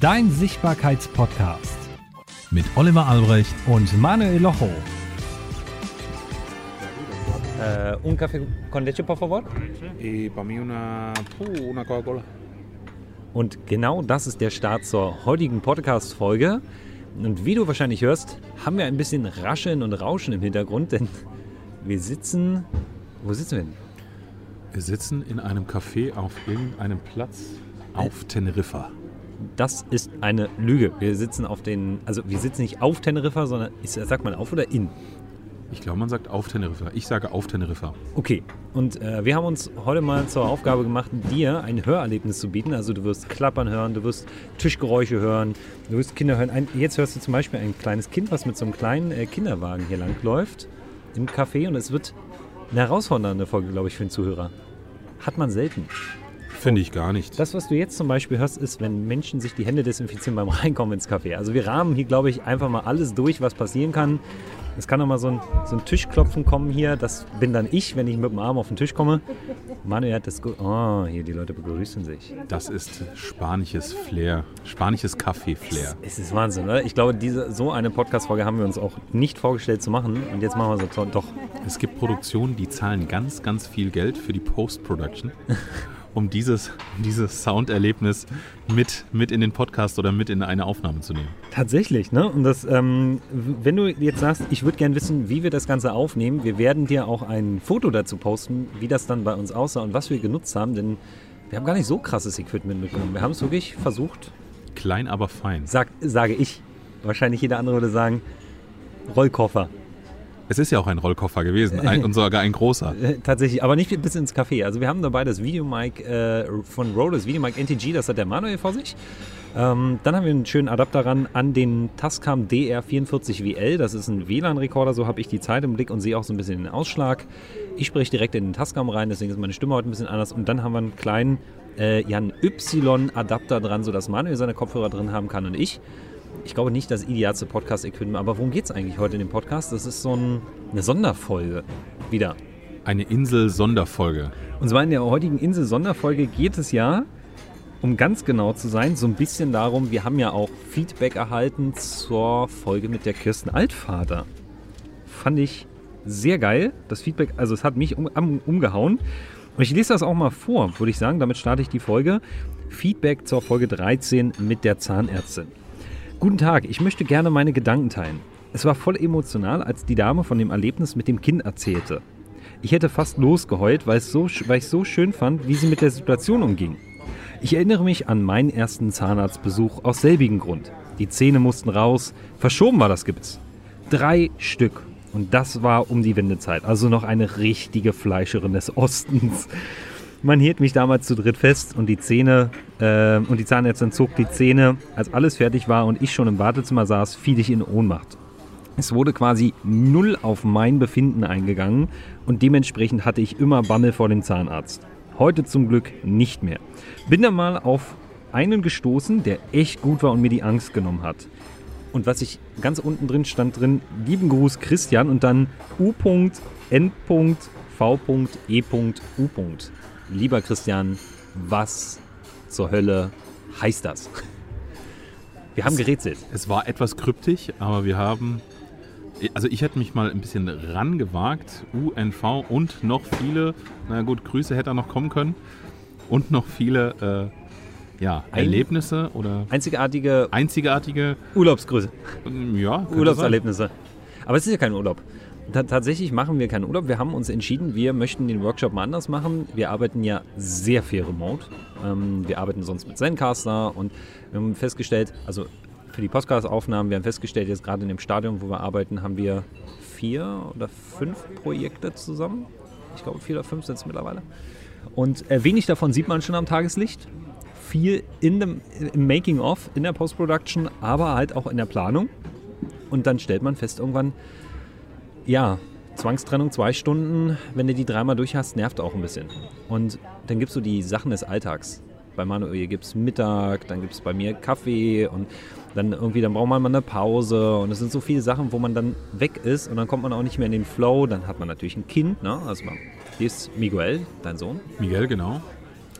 Dein Sichtbarkeitspodcast mit Oliver Albrecht und Manuel Locho. Eh, un café con leche, por favor. Y para mí una, uh, una Coca-Cola. Und genau das ist der Start zur heutigen Podcast-Folge. Und wie du wahrscheinlich hörst, haben wir ein bisschen Rascheln und Rauschen im Hintergrund, denn wir sitzen. Wo sitzen wir denn? Wir sitzen in einem Café auf irgendeinem Platz auf Teneriffa. Das ist eine Lüge. Wir sitzen auf den. Also, wir sitzen nicht auf Teneriffa, sondern. Ist, sagt man auf oder in? Ich glaube, man sagt auf Teneriffa. Ich sage auf Teneriffa. Okay, und äh, wir haben uns heute mal zur Aufgabe gemacht, dir ein Hörerlebnis zu bieten. Also du wirst Klappern hören, du wirst Tischgeräusche hören, du wirst Kinder hören. Ein, jetzt hörst du zum Beispiel ein kleines Kind, was mit so einem kleinen äh, Kinderwagen hier lang läuft im Café und es wird eine herausfordernde Folge, glaube ich, für den Zuhörer. Hat man selten. Finde ich gar nicht. Das, was du jetzt zum Beispiel hörst, ist, wenn Menschen sich die Hände desinfizieren beim Reinkommen ins Café. Also wir rahmen hier, glaube ich, einfach mal alles durch, was passieren kann. Es kann auch mal so ein, so ein Tischklopfen kommen hier. Das bin dann ich, wenn ich mit dem Arm auf den Tisch komme. Manuel hat das gut. Oh, hier, die Leute begrüßen sich. Das ist spanisches Flair. Spanisches Kaffee-Flair. Es ist Wahnsinn, oder? Ich glaube, diese, so eine Podcast-Folge haben wir uns auch nicht vorgestellt zu machen. Und jetzt machen wir so doch. Es gibt Produktionen, die zahlen ganz, ganz viel Geld für die Post-Production. um dieses, dieses Sounderlebnis mit, mit in den Podcast oder mit in eine Aufnahme zu nehmen. Tatsächlich, ne? Und das, ähm, wenn du jetzt sagst, ich würde gerne wissen, wie wir das Ganze aufnehmen, wir werden dir auch ein Foto dazu posten, wie das dann bei uns aussah und was wir genutzt haben, denn wir haben gar nicht so krasses Equipment mitgenommen. Wir haben es wirklich versucht. Klein, aber fein. Sag, sage ich. Wahrscheinlich jeder andere würde sagen, Rollkoffer. Es ist ja auch ein Rollkoffer gewesen ein, und sogar ein großer. Tatsächlich, aber nicht bis ins Café. Also wir haben dabei das Videomic äh, von Rode, das Videomic NTG, das hat der Manuel vor sich. Ähm, dann haben wir einen schönen Adapter ran an den Tascam DR44WL. Das ist ein WLAN-Rekorder, so habe ich die Zeit im Blick und sehe auch so ein bisschen den Ausschlag. Ich spreche direkt in den Tascam rein, deswegen ist meine Stimme heute ein bisschen anders. Und dann haben wir einen kleinen äh, ja, Y-Adapter dran, sodass Manuel seine Kopfhörer drin haben kann und ich ich glaube nicht das idealste Podcast-Equipment, aber worum geht es eigentlich heute in dem Podcast? Das ist so ein, eine Sonderfolge wieder. Eine Insel-Sonderfolge. Und zwar in der heutigen Insel-Sonderfolge geht es ja, um ganz genau zu sein, so ein bisschen darum, wir haben ja auch Feedback erhalten zur Folge mit der Kirsten Altvater. Fand ich sehr geil. Das Feedback, also es hat mich um, um, umgehauen. Und ich lese das auch mal vor, würde ich sagen. Damit starte ich die Folge. Feedback zur Folge 13 mit der Zahnärztin. Guten Tag, ich möchte gerne meine Gedanken teilen. Es war voll emotional, als die Dame von dem Erlebnis mit dem Kind erzählte. Ich hätte fast losgeheult, weil, so, weil ich so schön fand, wie sie mit der Situation umging. Ich erinnere mich an meinen ersten Zahnarztbesuch aus selbigen Grund. Die Zähne mussten raus, verschoben war das Gebiss. Drei Stück. Und das war um die Wendezeit, also noch eine richtige Fleischerin des Ostens. Man hielt mich damals zu dritt fest und die Zähne äh, und die Zahnärztin zog die Zähne. Als alles fertig war und ich schon im Wartezimmer saß, fiel ich in Ohnmacht. Es wurde quasi null auf mein Befinden eingegangen und dementsprechend hatte ich immer Bammel vor dem Zahnarzt. Heute zum Glück nicht mehr. Bin dann mal auf einen gestoßen, der echt gut war und mir die Angst genommen hat. Und was ich ganz unten drin stand drin, lieben Gruß Christian und dann U.N.V.E.U. Lieber Christian, was zur Hölle heißt das? Wir haben gerätselt. Es war etwas kryptisch, aber wir haben. Also ich hätte mich mal ein bisschen rangewagt. UNV und noch viele, na gut, Grüße hätte er noch kommen können. Und noch viele äh, ja, ein, Erlebnisse oder einzigartige, einzigartige Urlaubsgrüße. Ja, Urlaubserlebnisse. Aber es ist ja kein Urlaub tatsächlich machen wir keinen Urlaub. Wir haben uns entschieden, wir möchten den Workshop mal anders machen. Wir arbeiten ja sehr viel remote. Ähm, wir arbeiten sonst mit Zencaster und wir haben festgestellt, also für die Podcast-Aufnahmen, wir haben festgestellt, jetzt gerade in dem Stadion, wo wir arbeiten, haben wir vier oder fünf Projekte zusammen. Ich glaube, vier oder fünf sind es mittlerweile. Und äh, wenig davon sieht man schon am Tageslicht. Viel in dem, im Making-of, in der Post-Production, aber halt auch in der Planung. Und dann stellt man fest irgendwann, ja, Zwangstrennung zwei Stunden, wenn du die dreimal durch hast, nervt auch ein bisschen. Und dann gibst du die Sachen des Alltags. Bei Manuel gibt es Mittag, dann gibt es bei mir Kaffee und dann irgendwie, dann braucht man mal eine Pause und es sind so viele Sachen, wo man dann weg ist und dann kommt man auch nicht mehr in den Flow. Dann hat man natürlich ein Kind, ne? Also hier ist Miguel, dein Sohn. Miguel, genau.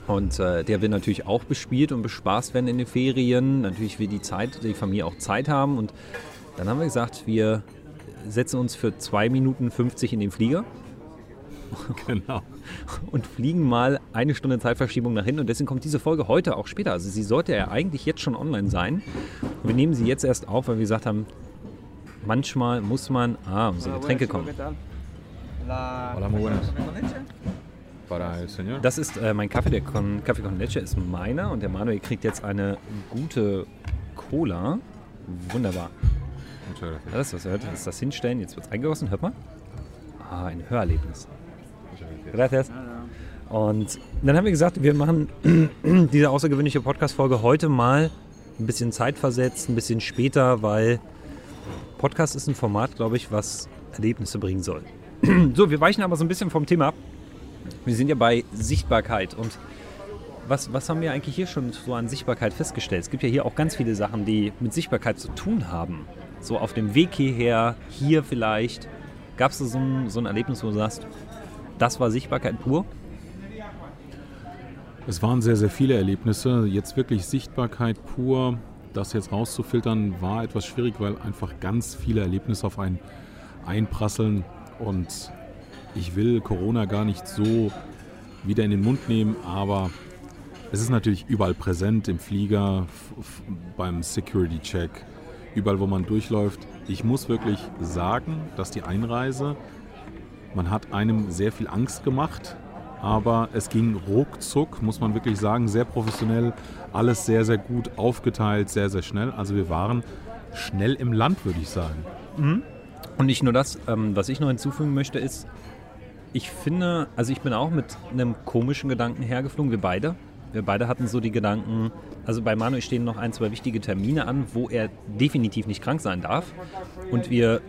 Und äh, der will natürlich auch bespielt und bespaßt werden in den Ferien. Natürlich will die Zeit, die Familie auch Zeit haben. Und dann haben wir gesagt, wir setzen uns für 2 Minuten 50 in den Flieger Genau. und fliegen mal eine Stunde Zeitverschiebung nach hinten. Und deswegen kommt diese Folge heute auch später. Also sie sollte ja eigentlich jetzt schon online sein. Wir nehmen sie jetzt erst auf, weil wir gesagt haben, manchmal muss man... Ah, unsere Getränke kommen. Hola, muy buenas. Das ist äh, mein Kaffee, der con, Kaffee con Leche ist meiner und der Manuel kriegt jetzt eine gute Cola. Wunderbar. Das ist was, hört, das ist das Hinstellen. Jetzt wird es eingegossen, hört mal. Ah, ein Hörerlebnis. Gracias. Und dann haben wir gesagt, wir machen diese außergewöhnliche Podcast-Folge heute mal ein bisschen zeitversetzt, ein bisschen später, weil Podcast ist ein Format, glaube ich, was Erlebnisse bringen soll. So, wir weichen aber so ein bisschen vom Thema ab. Wir sind ja bei Sichtbarkeit und was, was haben wir eigentlich hier schon so an Sichtbarkeit festgestellt? Es gibt ja hier auch ganz viele Sachen, die mit Sichtbarkeit zu tun haben. So auf dem Weg hierher, hier vielleicht. Gab es so ein, so ein Erlebnis, wo du sagst, das war Sichtbarkeit pur? Es waren sehr, sehr viele Erlebnisse. Jetzt wirklich Sichtbarkeit pur, das jetzt rauszufiltern, war etwas schwierig, weil einfach ganz viele Erlebnisse auf einen einprasseln. Und ich will Corona gar nicht so wieder in den Mund nehmen, aber es ist natürlich überall präsent, im Flieger, beim Security-Check, überall, wo man durchläuft. Ich muss wirklich sagen, dass die Einreise, man hat einem sehr viel Angst gemacht, aber es ging ruckzuck, muss man wirklich sagen, sehr professionell, alles sehr, sehr gut aufgeteilt, sehr, sehr schnell. Also wir waren schnell im Land, würde ich sagen. Und nicht nur das, ähm, was ich noch hinzufügen möchte, ist, ich finde, also ich bin auch mit einem komischen Gedanken hergeflogen, wir beide. Wir beide hatten so die Gedanken, also bei Manuel stehen noch ein, zwei wichtige Termine an, wo er definitiv nicht krank sein darf. Und wir,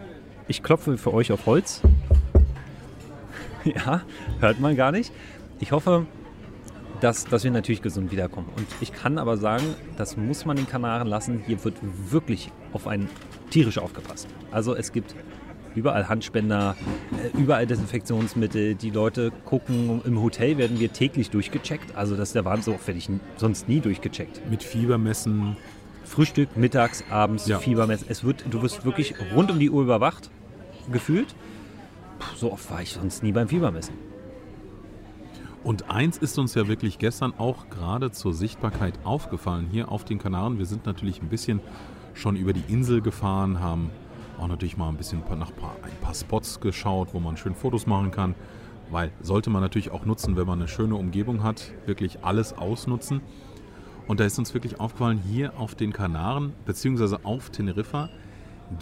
ich klopfe für euch auf Holz. Ja, hört man gar nicht. Ich hoffe, dass, dass wir natürlich gesund wiederkommen. Und ich kann aber sagen, das muss man den Kanaren lassen. Hier wird wirklich auf einen tierisch aufgepasst. Also es gibt überall Handspender, äh, überall Desinfektionsmittel. Die Leute gucken, im Hotel werden wir täglich durchgecheckt. Also das ist der Wahnsinn, werde ich sonst nie durchgecheckt. Mit Fiebermessen, Frühstück, mittags, abends, Ja. Fiebermess. Es wird, du wirst wirklich rund um die Uhr überwacht, gefühlt. Puh, so oft war ich sonst nie beim Fiebermessen. Und eins ist uns ja wirklich gestern auch gerade zur Sichtbarkeit aufgefallen hier auf den Kanaren. Wir sind natürlich ein bisschen schon über die Insel gefahren, haben auch natürlich mal ein bisschen nach ein paar Spots geschaut, wo man schön Fotos machen kann. Weil sollte man natürlich auch nutzen, wenn man eine schöne Umgebung hat, wirklich alles ausnutzen. Und da ist uns wirklich aufgefallen, hier auf den Kanaren, beziehungsweise auf Teneriffa,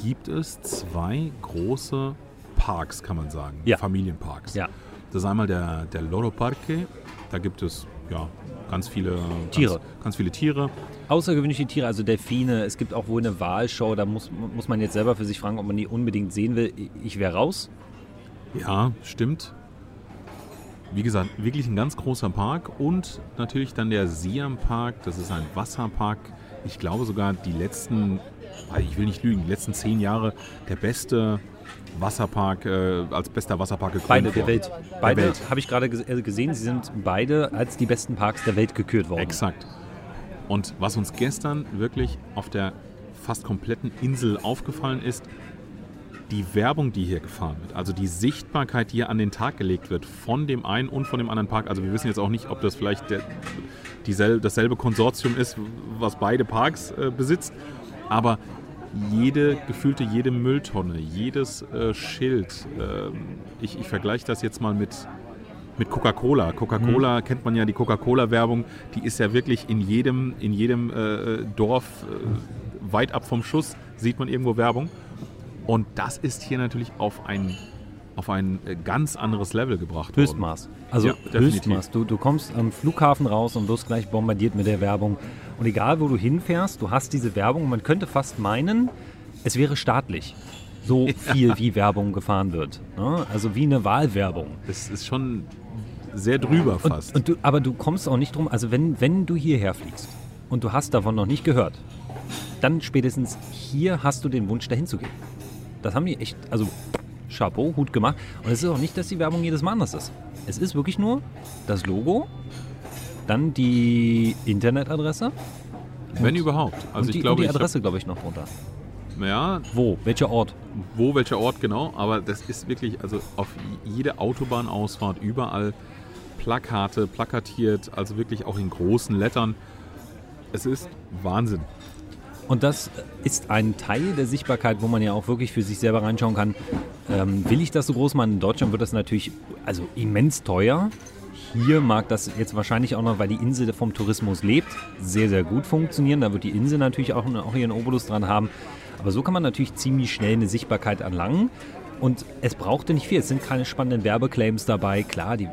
gibt es zwei große Parks, kann man sagen. Ja. Familienparks. Ja. Das ist einmal der, der Loro Parque. Da gibt es ja, ganz viele Tiere. Ganz, ganz viele Tiere. Außergewöhnliche Tiere, also Delfine. Es gibt auch wohl eine Walshow. Da muss, muss man jetzt selber für sich fragen, ob man die unbedingt sehen will. Ich wäre raus. Ja, stimmt. Wie gesagt, wirklich ein ganz großer Park und natürlich dann der Siam Park. Das ist ein Wasserpark. Ich glaube sogar die letzten, ich will nicht lügen, die letzten zehn Jahre der beste Wasserpark, äh, als bester Wasserpark gekrönt Beide der worden. Welt. Beide Welt. habe ich gerade äh, gesehen. Sie sind beide als die besten Parks der Welt gekürt worden. Exakt. Und was uns gestern wirklich auf der fast kompletten Insel aufgefallen ist, die Werbung, die hier gefahren wird, also die Sichtbarkeit, die hier an den Tag gelegt wird von dem einen und von dem anderen Park. Also wir wissen jetzt auch nicht, ob das vielleicht der, diesel, dasselbe Konsortium ist, was beide Parks äh, besitzt, aber jede, gefühlte jede Mülltonne, jedes äh, Schild, ähm, ich, ich vergleiche das jetzt mal mit, mit Coca-Cola. Coca-Cola kennt man ja, die Coca-Cola-Werbung, die ist ja wirklich in jedem, in jedem äh, Dorf äh, weit ab vom Schuss, sieht man irgendwo Werbung. Und das ist hier natürlich auf ein, auf ein äh, ganz anderes Level gebracht worden. Höchstmaß. Also Ja. Höchstmaß. Du, du kommst am Flughafen raus und wirst gleich bombardiert mit der Werbung. Und egal, wo du hinfährst, du hast diese Werbung. Man könnte fast meinen, es wäre staatlich. So viel wie Werbung gefahren wird. Ne? Also wie eine Wahlwerbung. Das ist schon sehr drüber fast. Und, und du, aber du kommst auch nicht drum, also wenn, wenn du hierher fliegst und du hast davon noch nicht gehört, dann spätestens hier hast du den Wunsch, dahin zu gehen. Das haben die echt, also Chapeau, Hut gemacht. Und es ist auch nicht, dass die Werbung jedes Mal anders ist. Es ist wirklich nur das Logo Dann die Internetadresse. Wenn überhaupt. Also die, ich glaube, und die Adresse, glaube ich, noch drunter. Ja, Wo? Welcher Ort? wo, welcher Ort genau, aber das ist wirklich, also auf jede Autobahnausfahrt überall Plakate, plakatiert, also wirklich auch in großen Lettern. Es ist Wahnsinn. Und das ist ein Teil der Sichtbarkeit, wo man ja auch wirklich für sich selber reinschauen kann. Ähm, will ich das so groß machen? In Deutschland wird das natürlich also immens teuer. Hier mag das jetzt wahrscheinlich auch noch, weil die Insel vom Tourismus lebt, sehr, sehr gut funktionieren. Da wird die Insel natürlich auch, auch ihren Obolus dran haben. Aber so kann man natürlich ziemlich schnell eine Sichtbarkeit erlangen. Und es brauchte nicht viel. Es sind keine spannenden Werbeclaims dabei. Klar, die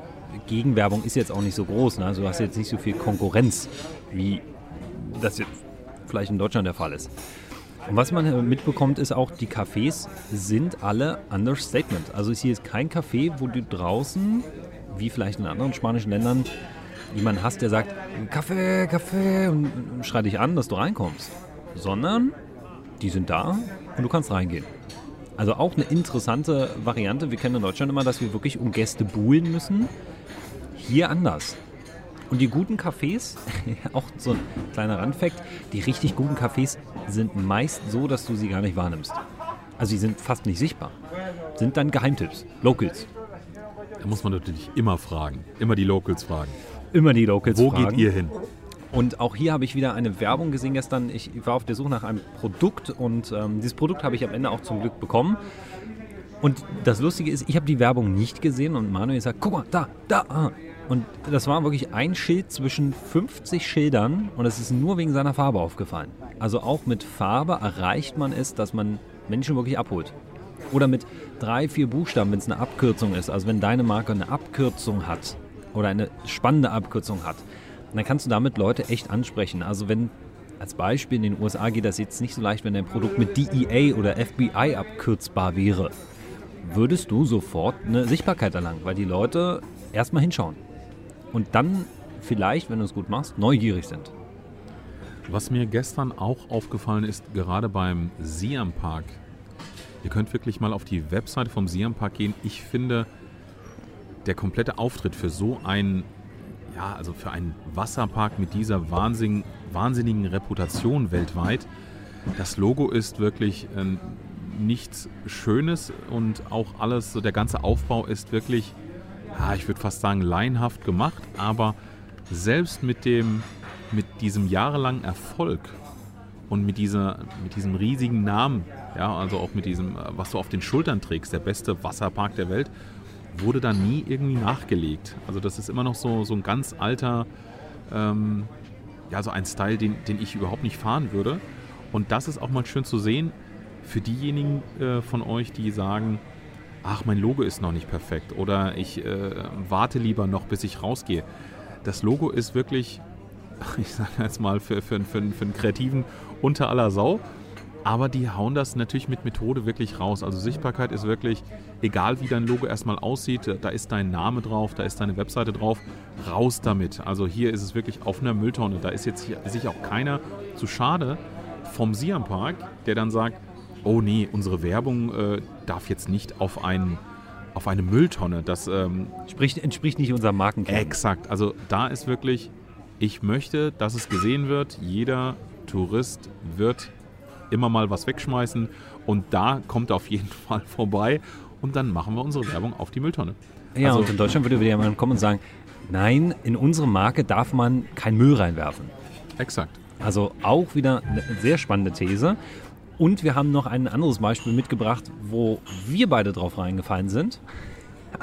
Gegenwerbung ist jetzt auch nicht so groß. Ne? Also du hast jetzt nicht so viel Konkurrenz, wie das jetzt vielleicht in Deutschland der Fall ist. Und was man äh, mitbekommt, ist auch, die Cafés sind alle Understatement. Also hier ist kein Café, wo du draußen, wie vielleicht in anderen spanischen Ländern, jemanden hast, der sagt, Kaffee, Kaffee und schreit dich an, dass du reinkommst. Sondern die sind da und du kannst reingehen. Also auch eine interessante Variante. Wir kennen in Deutschland immer, dass wir wirklich um Gäste buhlen müssen. Hier anders. Und die guten Cafés, auch so ein kleiner Randfact, die richtig guten Cafés sind meist so, dass du sie gar nicht wahrnimmst. Also sie sind fast nicht sichtbar. Sind dann Geheimtipps, Locals. Da muss man natürlich immer fragen, immer die Locals fragen. Immer die Locals Wo fragen. geht ihr hin? Und auch hier habe ich wieder eine Werbung gesehen gestern. Ich war auf der Suche nach einem Produkt und ähm, dieses Produkt habe ich am Ende auch zum Glück bekommen. Und das Lustige ist, ich habe die Werbung nicht gesehen und Manuel sagt, guck mal, da, da. ah. Und das war wirklich ein Schild zwischen 50 Schildern und es ist nur wegen seiner Farbe aufgefallen. Also auch mit Farbe erreicht man es, dass man Menschen wirklich abholt. Oder mit drei, vier Buchstaben, wenn es eine Abkürzung ist. Also wenn deine Marke eine Abkürzung hat oder eine spannende Abkürzung hat, dann kannst du damit Leute echt ansprechen. Also wenn als Beispiel in den USA geht das jetzt nicht so leicht, wenn dein Produkt mit DEA oder FBI abkürzbar wäre, würdest du sofort eine Sichtbarkeit erlangen, weil die Leute erstmal hinschauen und dann vielleicht, wenn du es gut machst, neugierig sind. Was mir gestern auch aufgefallen ist, gerade beim Siam Park, ihr könnt wirklich mal auf die Webseite vom Siam Park gehen. Ich finde, der komplette Auftritt für so einen, ja, also für einen Wasserpark mit dieser wahnsinn, wahnsinnigen Reputation weltweit, das Logo ist wirklich äh, nichts Schönes und auch alles, so der ganze Aufbau ist wirklich, ja, ich würde fast sagen, laienhaft gemacht, aber selbst mit dem, mit diesem jahrelangen Erfolg und mit, dieser, mit diesem riesigen Namen, ja, also auch mit diesem, äh, was du auf den Schultern trägst, der beste Wasserpark der Welt, wurde da nie irgendwie nachgelegt. Also das ist immer noch so, so ein ganz alter, ähm, ja, so ein Style, den, den ich überhaupt nicht fahren würde. Und das ist auch mal schön zu sehen für diejenigen äh, von euch, die sagen, ach, mein Logo ist noch nicht perfekt oder ich äh, warte lieber noch, bis ich rausgehe. Das Logo ist wirklich, ich sage jetzt mal, für, für, für, für einen Kreativen unter aller Sau. Aber die hauen das natürlich mit Methode wirklich raus. Also Sichtbarkeit ist wirklich, egal wie dein Logo erstmal aussieht, da ist dein Name drauf, da ist deine Webseite drauf, raus damit. Also hier ist es wirklich auf einer Mülltonne. Da ist jetzt hier, sich auch keiner zu schade vom Siam Park, der dann sagt, oh nee, unsere Werbung äh, darf jetzt nicht auf, ein, auf eine Mülltonne. Das ähm, Spricht, entspricht nicht unserem Markenkern. Exakt. Also da ist wirklich, ich möchte, dass es gesehen wird. Jeder Tourist wird immer mal was wegschmeißen und da kommt er auf jeden Fall vorbei und dann machen wir unsere Werbung auf die Mülltonne. Ja, Also- und in Deutschland würde wieder jemand kommen und sagen, nein, in unsere Marke darf man kein Müll reinwerfen. Exakt. Also auch wieder eine sehr spannende These. Und wir haben noch ein anderes Beispiel mitgebracht, wo wir beide drauf reingefallen sind.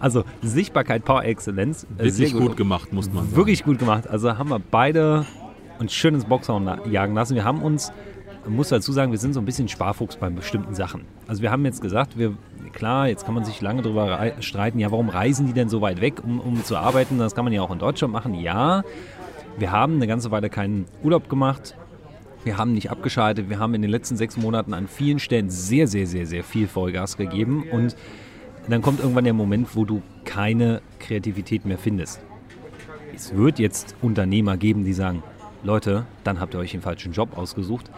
Also Sichtbarkeit par Excellence. äh, Wirklich sehr gut. gemacht, muss man sagen. Wirklich gut gemacht. Also haben wir beide uns schön ins Boxhorn jagen lassen. Wir haben uns, man muss dazu sagen, wir sind so ein bisschen Sparfuchs bei bestimmten Sachen. Also wir haben jetzt gesagt, wir, klar, jetzt kann man sich lange darüber rei- streiten, ja, warum reisen die denn so weit weg, um, um zu arbeiten? Das kann man ja auch in Deutschland machen. Ja, wir haben eine ganze Weile keinen Urlaub gemacht. Wir haben nicht abgeschaltet. Wir haben in den letzten sechs Monaten an vielen Stellen sehr, sehr, sehr, sehr viel Vollgas gegeben. Und dann kommt irgendwann der Moment, wo du keine Kreativität mehr findest. Es wird jetzt Unternehmer geben, die sagen, Leute, dann habt ihr euch den falschen Job ausgesucht.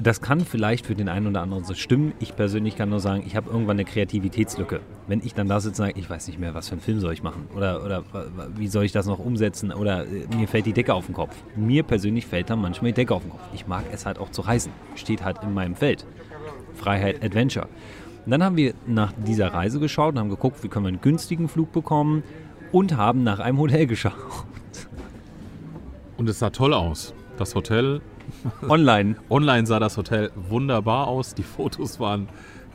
Das kann vielleicht für den einen oder anderen so stimmen. Ich persönlich kann nur sagen, ich habe irgendwann eine Kreativitätslücke. Wenn ich dann da sitze und sage, ich weiß nicht mehr, was für einen Film soll ich machen oder, oder wie soll ich das noch umsetzen oder äh, mir fällt die Decke auf den Kopf. Mir persönlich fällt dann manchmal die Decke auf den Kopf. Ich mag es halt auch zu reisen. Steht halt in meinem Feld. Freiheit, Adventure. Und dann haben wir nach dieser Reise geschaut und haben geguckt, wie können wir einen günstigen Flug bekommen und haben nach einem Hotel geschaut. Und es sah toll aus. Das Hotel, Online. online sah das Hotel wunderbar aus. Die Fotos waren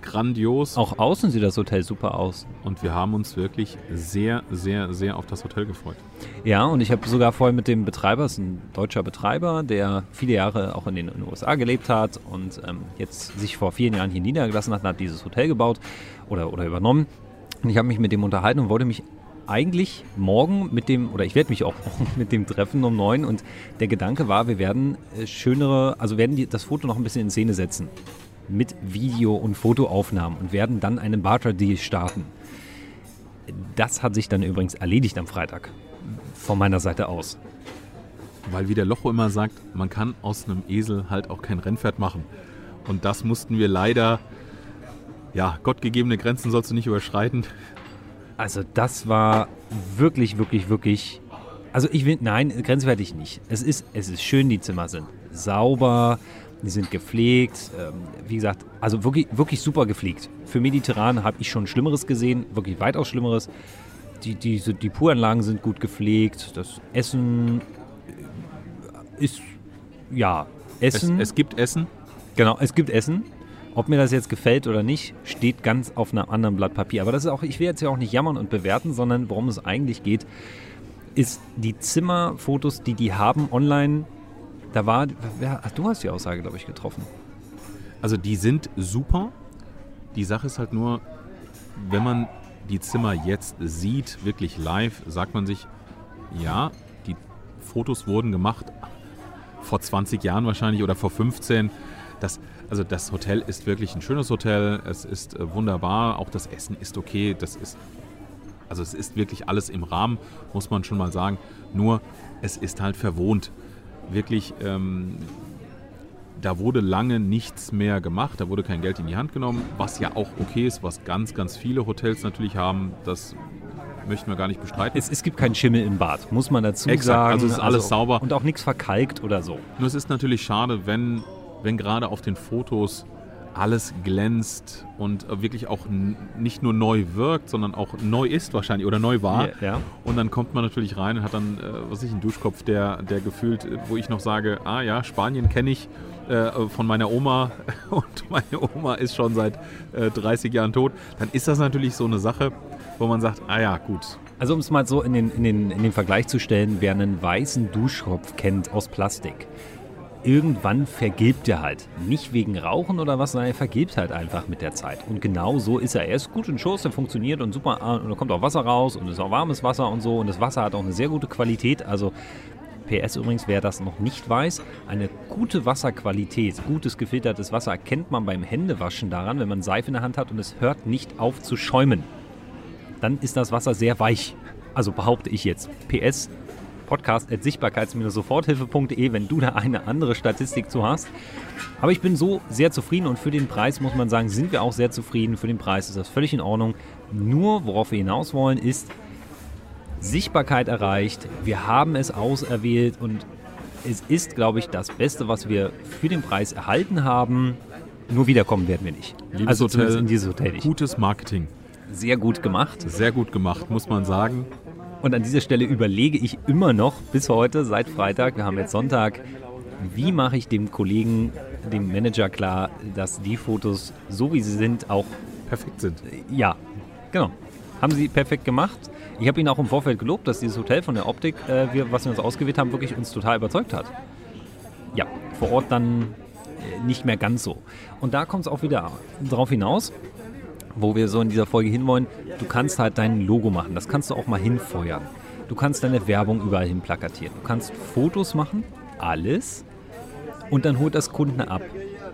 grandios. Auch außen sieht das Hotel super aus. Und wir haben uns wirklich sehr, sehr, sehr auf das Hotel gefreut. Ja, und ich habe sogar vorher mit dem Betreiber, es ist ein deutscher Betreiber, der viele Jahre auch in den, in den USA gelebt hat und ähm, jetzt sich vor vielen Jahren hier niedergelassen hat und hat dieses Hotel gebaut oder, oder übernommen. Und ich habe mich mit dem unterhalten und wollte mich eigentlich morgen mit dem, oder ich werde mich auch morgen mit dem treffen um neun und der Gedanke war, wir werden äh, schönere, also werden die, das Foto noch ein bisschen in Szene setzen mit Video- und Fotoaufnahmen und werden dann einen Barter-Deal starten. Das hat sich dann übrigens erledigt am Freitag von meiner Seite aus. Weil wie der Locho immer sagt, man kann aus einem Esel halt auch kein Rennpferd machen. Und das mussten wir leider, ja, gottgegebene Grenzen sollst du nicht überschreiten. Also das war wirklich, wirklich, wirklich. Also ich will, nein, grenzwertig nicht. Es ist, es ist schön, die Zimmer sind sauber, die sind gepflegt. Ähm, wie gesagt, also wirklich, wirklich super gepflegt. Für mediterran habe ich schon Schlimmeres gesehen, wirklich weitaus Schlimmeres. Die, die, die Puranlagen sind gut gepflegt. Das Essen ist, ja, Es, Essen. es gibt Essen. Genau, es gibt Essen. Ob mir das jetzt gefällt oder nicht, steht ganz auf einem anderen Blatt Papier. Aber das ist auch, ich will jetzt ja auch nicht jammern und bewerten, sondern worum es eigentlich geht, ist die Zimmerfotos, die die haben online. Da war, wer, ach, du hast die Aussage, glaube ich, getroffen. Also die sind super. Die Sache ist halt nur, wenn man die Zimmer jetzt sieht, wirklich live, sagt man sich, ja, die Fotos wurden gemacht vor 20 Jahren wahrscheinlich oder vor 15. Das, also das Hotel ist wirklich ein schönes Hotel. Es ist äh, wunderbar. Auch das Essen ist okay. Das ist, also es ist wirklich alles im Rahmen, muss man schon mal sagen. Nur es ist halt verwohnt. Wirklich, ähm, da wurde lange nichts mehr gemacht, da wurde kein Geld in die Hand genommen, was ja auch okay ist, was ganz, ganz viele Hotels natürlich haben. Das möchten wir gar nicht bestreiten. Es, es gibt keinen Schimmel im Bad, muss man dazu Exakt, sagen. also es ist alles sauber. Und auch nichts verkalkt oder so. Nur es ist natürlich schade, wenn, wenn gerade auf den Fotos alles glänzt und äh, wirklich auch nicht nur neu wirkt, sondern auch neu ist wahrscheinlich oder neu war. Ja, ja. Und dann kommt man natürlich rein und hat dann, äh, was weiß ich, einen Duschkopf, der, der gefühlt, äh, wo ich noch sage, ah ja, Spanien kenne ich äh, von meiner Oma und meine Oma ist schon seit äh, 30 Jahren tot. Dann ist das natürlich so eine Sache, wo man sagt, ah ja, gut. Also um es mal so in den, in, den, in den Vergleich zu stellen, wer einen weißen Duschkopf kennt aus Plastik, irgendwann vergilbt er halt. Nicht wegen Rauchen oder was, sondern er vergilbt halt einfach mit der Zeit. Und genau so ist er. Er ist gut in Schuss, der funktioniert und super. ah, Und da kommt auch Wasser raus und es ist auch warmes Wasser und so. Und das Wasser hat auch eine sehr gute Qualität. Also PS übrigens, wer das noch nicht weiß, eine gute Wasserqualität, gutes gefiltertes Wasser erkennt man beim Händewaschen daran, wenn man Seife in der Hand hat und es hört nicht auf zu schäumen dann ist das Wasser sehr weich. Also behaupte ich jetzt. PS, podcast.sichtbarkeits-soforthilfe.de, wenn du da eine andere Statistik zu hast. Aber ich bin so sehr zufrieden und für den Preis muss man sagen, sind wir auch sehr zufrieden. Für den Preis ist das völlig in Ordnung. Nur, worauf wir hinaus wollen, ist Sichtbarkeit erreicht. Wir haben es auserwählt und es ist, glaube ich, das Beste, was wir für den Preis erhalten haben. Nur wiederkommen werden wir nicht. Liebes also Hotel, in dieses Hotel nicht. Gutes Marketing. Sehr gut gemacht. Sehr gut gemacht, muss man sagen. Und an dieser Stelle überlege ich immer noch bis heute, seit Freitag, wir haben jetzt Sonntag, wie mache ich dem Kollegen, dem Manager klar, dass die Fotos, so wie sie sind, auch, Perfekt sind. ja, genau, haben sie perfekt gemacht. Ich habe ihn auch im Vorfeld gelobt, dass dieses Hotel von der Optik, äh, wir, was wir uns ausgewählt haben, wirklich uns total überzeugt hat. Ja, vor Ort dann äh, nicht mehr ganz so. Und da kommt es auch wieder drauf hinaus, wo wir so in dieser Folge hinwollen, du kannst halt dein Logo machen. Das kannst du auch mal hinfeuern. Du kannst deine Werbung überall hin plakatieren. Du kannst Fotos machen, alles. Und dann holt das Kunden ab.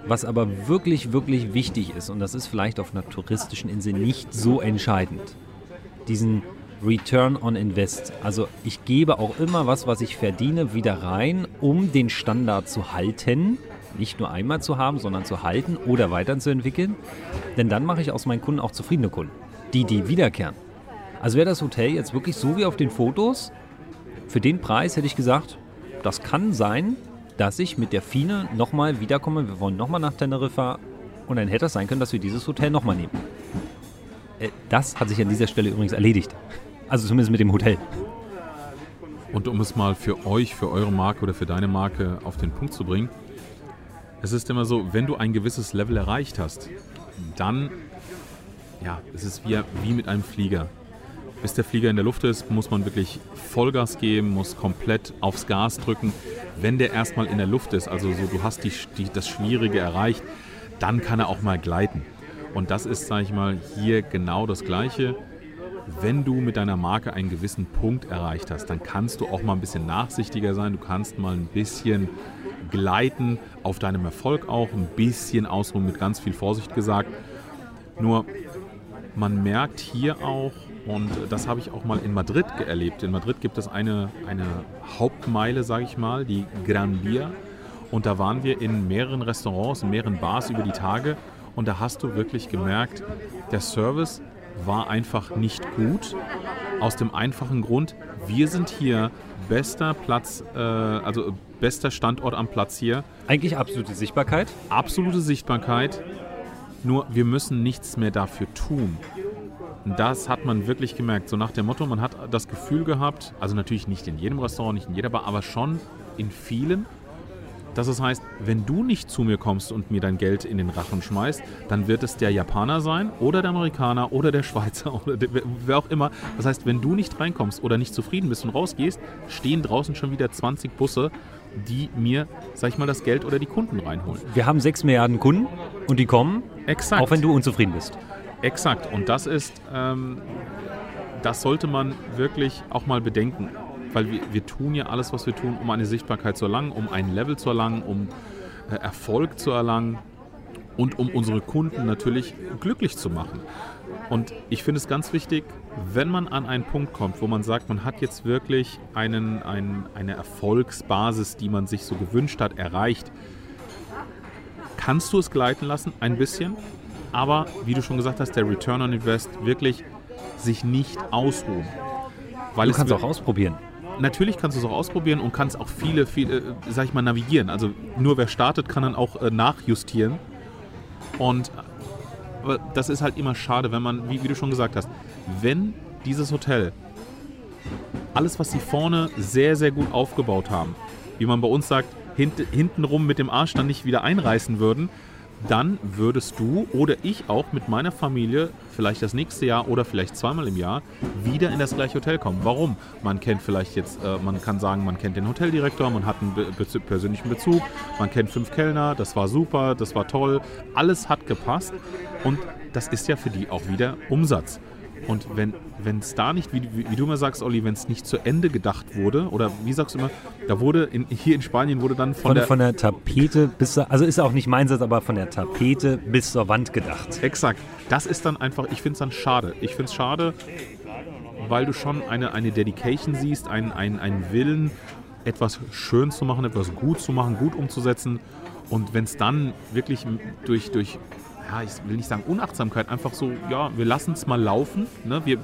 Was aber wirklich, wirklich wichtig ist, und das ist vielleicht auf einer touristischen Insel nicht so entscheidend, diesen Return on Invest. Also ich gebe auch immer was, was ich verdiene, wieder rein, um den Standard zu halten. Nicht nur einmal zu haben, sondern zu halten oder weiterzuentwickeln. Denn dann mache ich aus meinen Kunden auch zufriedene Kunden, die, die wiederkehren. Also wäre das Hotel jetzt wirklich so wie auf den Fotos, für den Preis hätte ich gesagt, das kann sein, dass ich mit der Fine nochmal wiederkomme. Wir wollen nochmal nach Teneriffa und dann hätte es sein können, dass wir dieses Hotel nochmal nehmen. Äh, Das hat sich an dieser Stelle übrigens erledigt. Also zumindest mit dem Hotel. Und um es mal für euch, für eure Marke oder für deine Marke auf den Punkt zu bringen, es ist immer so, wenn du ein gewisses Level erreicht hast, dann, ja, es ist wie, wie mit einem Flieger. Bis der Flieger in der Luft ist, muss man wirklich Vollgas geben, muss komplett aufs Gas drücken. Wenn der erstmal in der Luft ist, also so, du hast die, die, das Schwierige erreicht, dann kann er auch mal gleiten. Und das ist, sage ich mal, hier genau das Gleiche. Wenn du mit deiner Marke einen gewissen Punkt erreicht hast, dann kannst du auch mal ein bisschen nachsichtiger sein. Du kannst mal ein bisschen gleiten, auf deinem Erfolg auch, ein bisschen ausruhen, mit ganz viel Vorsicht gesagt. Nur man merkt hier auch, und das habe ich auch mal in Madrid erlebt. In Madrid gibt es eine, eine Hauptmeile, sage ich mal, die Gran Via. Und da waren wir in mehreren Restaurants, in mehreren Bars über die Tage. Und da hast du wirklich gemerkt, der Service war einfach nicht gut. Aus dem einfachen Grund, wir sind hier bester Platz, äh, also bester Standort am Platz hier. Eigentlich absolute Sichtbarkeit. Absolute Sichtbarkeit. Nur wir müssen nichts mehr dafür tun. Das hat man wirklich gemerkt. So nach dem Motto, man hat das Gefühl gehabt, also natürlich nicht in jedem Restaurant, nicht in jeder Bar, aber schon in vielen, dass es heißt, wenn du nicht zu mir kommst und mir dein Geld in den Rachen schmeißt, dann wird es der Japaner sein oder der Amerikaner oder der Schweizer oder der, wer auch immer. Das heißt, wenn du nicht reinkommst oder nicht zufrieden bist und rausgehst, stehen draußen schon wieder 20 Busse, die mir, sag ich mal, das Geld oder die Kunden reinholen. Wir haben 6 Milliarden Kunden und die kommen, Exakt. auch wenn du unzufrieden bist. Exakt. Und das ist, ähm, das sollte man wirklich auch mal bedenken. Weil wir, wir tun ja alles, was wir tun, um eine Sichtbarkeit zu erlangen, um ein Level zu erlangen, um äh, Erfolg zu erlangen und um unsere Kunden natürlich glücklich zu machen. Und ich finde es ganz wichtig, wenn man an einen Punkt kommt, wo man sagt, man hat jetzt wirklich einen, einen, eine Erfolgsbasis, die man sich so gewünscht hat, erreicht, kannst du es gleiten lassen, ein bisschen. Aber wie du schon gesagt hast, der Return on Invest wirklich sich nicht ausruhen. Weil Du es kannst wir- auch ausprobieren. Natürlich kannst du es auch ausprobieren und kannst auch viele, viele, äh, sag ich mal, navigieren. Also nur wer startet, kann dann auch äh, nachjustieren. Und äh, aber das ist halt immer schade, wenn man, wie, wie du schon gesagt hast, wenn dieses Hotel alles, was sie vorne sehr, sehr gut aufgebaut haben, wie man bei uns sagt, hint, hintenrum mit dem Arsch dann nicht wieder einreißen würden, dann würdest du oder ich auch mit meiner Familie vielleicht das nächste Jahr oder vielleicht zweimal im Jahr wieder in das gleiche Hotel kommen. Warum? Man kennt vielleicht jetzt, äh, man kann sagen, man kennt den Hoteldirektor, man hat einen be persönlichen Bezug, man kennt fünf Kellner, das war super, das war toll, alles hat gepasst und das ist ja für die auch wieder Umsatz. Und wenn es da nicht, wie, wie, du immer sagst, Olli, wenn es nicht zu Ende gedacht wurde, oder wie sagst du immer, da wurde, in, hier in Spanien wurde dann von, Von, der... von der Tapete bis zur, also ist auch nicht mein Satz, aber von der Tapete bis zur Wand gedacht. Exakt. Das ist dann einfach, ich finde es dann schade. Ich finde es schade, weil du schon eine, eine Dedication siehst, einen, einen, einen Willen, etwas schön zu machen, etwas gut zu machen, gut umzusetzen. Und wenn es dann wirklich durch, durch, ja, ich will nicht sagen Unachtsamkeit, einfach so, ja, wir lassen es mal laufen. Ne? Wir, äh,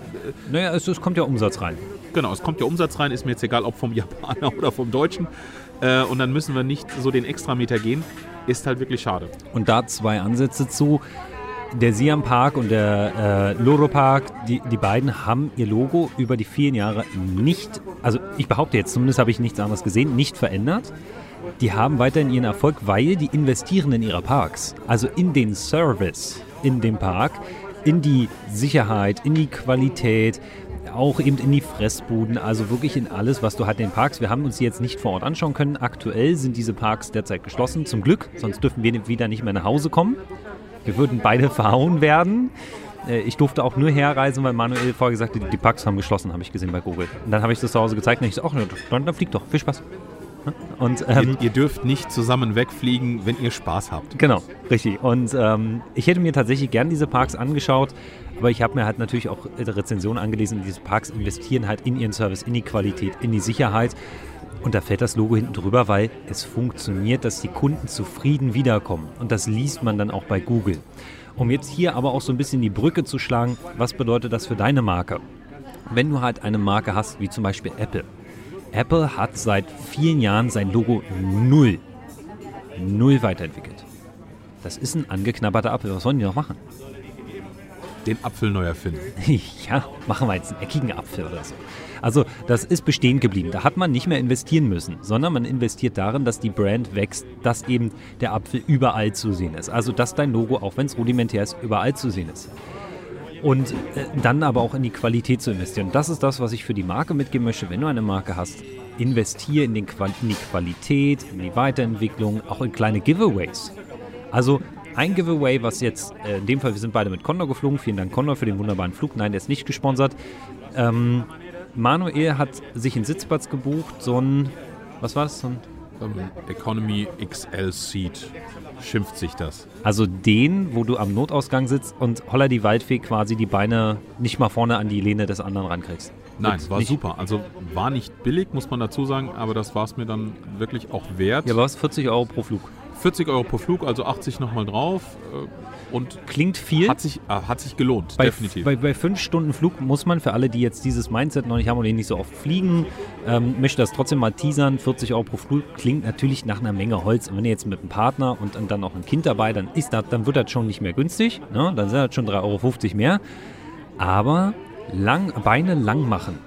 Naja, es, es kommt ja Umsatz rein. Genau, es kommt ja Umsatz rein, ist mir jetzt egal, ob vom Japaner oder vom Deutschen. Äh, und dann müssen wir nicht so den Extrameter gehen. Ist halt wirklich schade. Und da zwei Ansätze zu. Der Siam Park und der äh, Loro Park, die, die beiden haben ihr Logo über die vielen Jahre nicht, also ich behaupte jetzt, zumindest habe ich nichts anderes gesehen, nicht verändert. Die haben weiterhin ihren Erfolg, weil die investieren in ihre Parks. Also in den Service in dem Park, in die Sicherheit, in die Qualität, auch eben in die Fressbuden, also wirklich in alles, was du halt in den Parks. Wir haben uns die jetzt nicht vor Ort anschauen können. Aktuell sind diese Parks derzeit geschlossen, zum Glück, sonst dürfen wir wieder nicht mehr nach Hause kommen. Wir würden beide verhauen werden. Äh, Ich durfte auch nur herreisen, weil Manuel vorher gesagt hat, die Parks haben geschlossen, habe ich gesehen bei Google. Und dann habe ich das zu Hause gezeigt und ich so, ach, dann flieg doch, viel Spaß. Und ähm, ihr, ihr dürft nicht zusammen wegfliegen, wenn ihr Spaß habt. Genau, richtig. Und ähm, ich hätte mir tatsächlich gern diese Parks angeschaut, aber ich habe mir halt natürlich auch Rezensionen angelesen. Diese Parks investieren halt in ihren Service, in die Qualität, in die Sicherheit. Und da fällt das Logo hinten drüber, weil es funktioniert, dass die Kunden zufrieden wiederkommen. Und das liest man dann auch bei Google. Um jetzt hier aber auch so ein bisschen die Brücke zu schlagen, was bedeutet das für deine Marke? Wenn du halt eine Marke hast, wie zum Beispiel Apple. Apple hat seit vielen Jahren sein Logo null, null weiterentwickelt. Das ist ein angeknabberter Apfel. Was sollen die noch machen? Den Apfel neu erfinden. ja, machen wir jetzt einen eckigen Apfel oder so. Also das ist bestehen geblieben. Da hat man nicht mehr investieren müssen, sondern man investiert darin, dass die Brand wächst, dass eben der Apfel überall zu sehen ist. Also dass dein Logo, auch wenn es rudimentär ist, überall zu sehen ist. Und äh, dann aber auch in die Qualität zu investieren. Das ist das, was ich für die Marke mitgeben möchte. Wenn du eine Marke hast, investiere in, in die Qualität, in die Weiterentwicklung, auch in kleine Giveaways. Also ein Giveaway, was jetzt, äh, in dem Fall, wir sind beide mit Condor geflogen. Vielen Dank, Condor, für den wunderbaren Flug. Nein, der ist nicht gesponsert. Ähm, Manuel hat sich einen Sitzplatz gebucht, so ein, was war das? So ein um, ähm, Economy XL Seat schimpft sich das. Also den, wo du am Notausgang sitzt und holler die Waldfee quasi die Beine nicht mal vorne an die Lehne des anderen rankriegst. Nein, es war nicht. super. Also war nicht billig, muss man dazu sagen, aber das war es mir dann wirklich auch wert. Ja, aber was? 40 Euro pro Flug? 40 Euro pro Flug, also 80 nochmal drauf. Äh, und Klingt viel. Hat sich, äh, hat sich gelohnt, bei, definitiv. Bei, bei fünf Stunden Flug muss man für alle, die jetzt dieses Mindset noch nicht haben und nicht so oft fliegen, ähm, möchte das trotzdem mal teasern. 40 Euro pro Flug klingt natürlich nach einer Menge Holz. Und wenn ihr jetzt mit einem Partner und, und dann auch ein Kind dabei, dann ist das, dann wird das schon nicht mehr günstig. Ne? Dann sind das schon 3,50 Euro mehr. Aber lang, Beine lang machen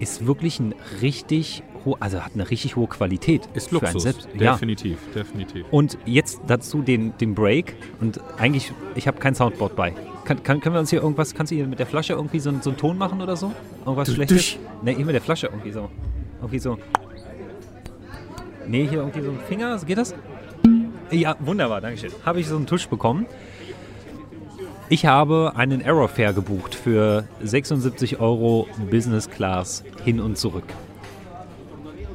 ist wirklich ein richtig also hat eine richtig hohe Qualität. Ist Luxus, für einen selbst. definitiv, ja. definitiv. Und jetzt dazu den, den Break und eigentlich, ich habe kein Soundboard bei. Kann, kann, können wir uns hier irgendwas, kannst du hier mit der Flasche irgendwie so, so einen Ton machen oder so? Irgendwas du, Schlechtes? Ne, hier mit der Flasche irgendwie so. Irgendwie so. Ne, hier irgendwie so ein Finger, geht das? Ja, wunderbar, danke schön. Habe ich so einen Tusch bekommen. Ich habe einen Aerofare gebucht für 76 Euro Business Class hin und zurück.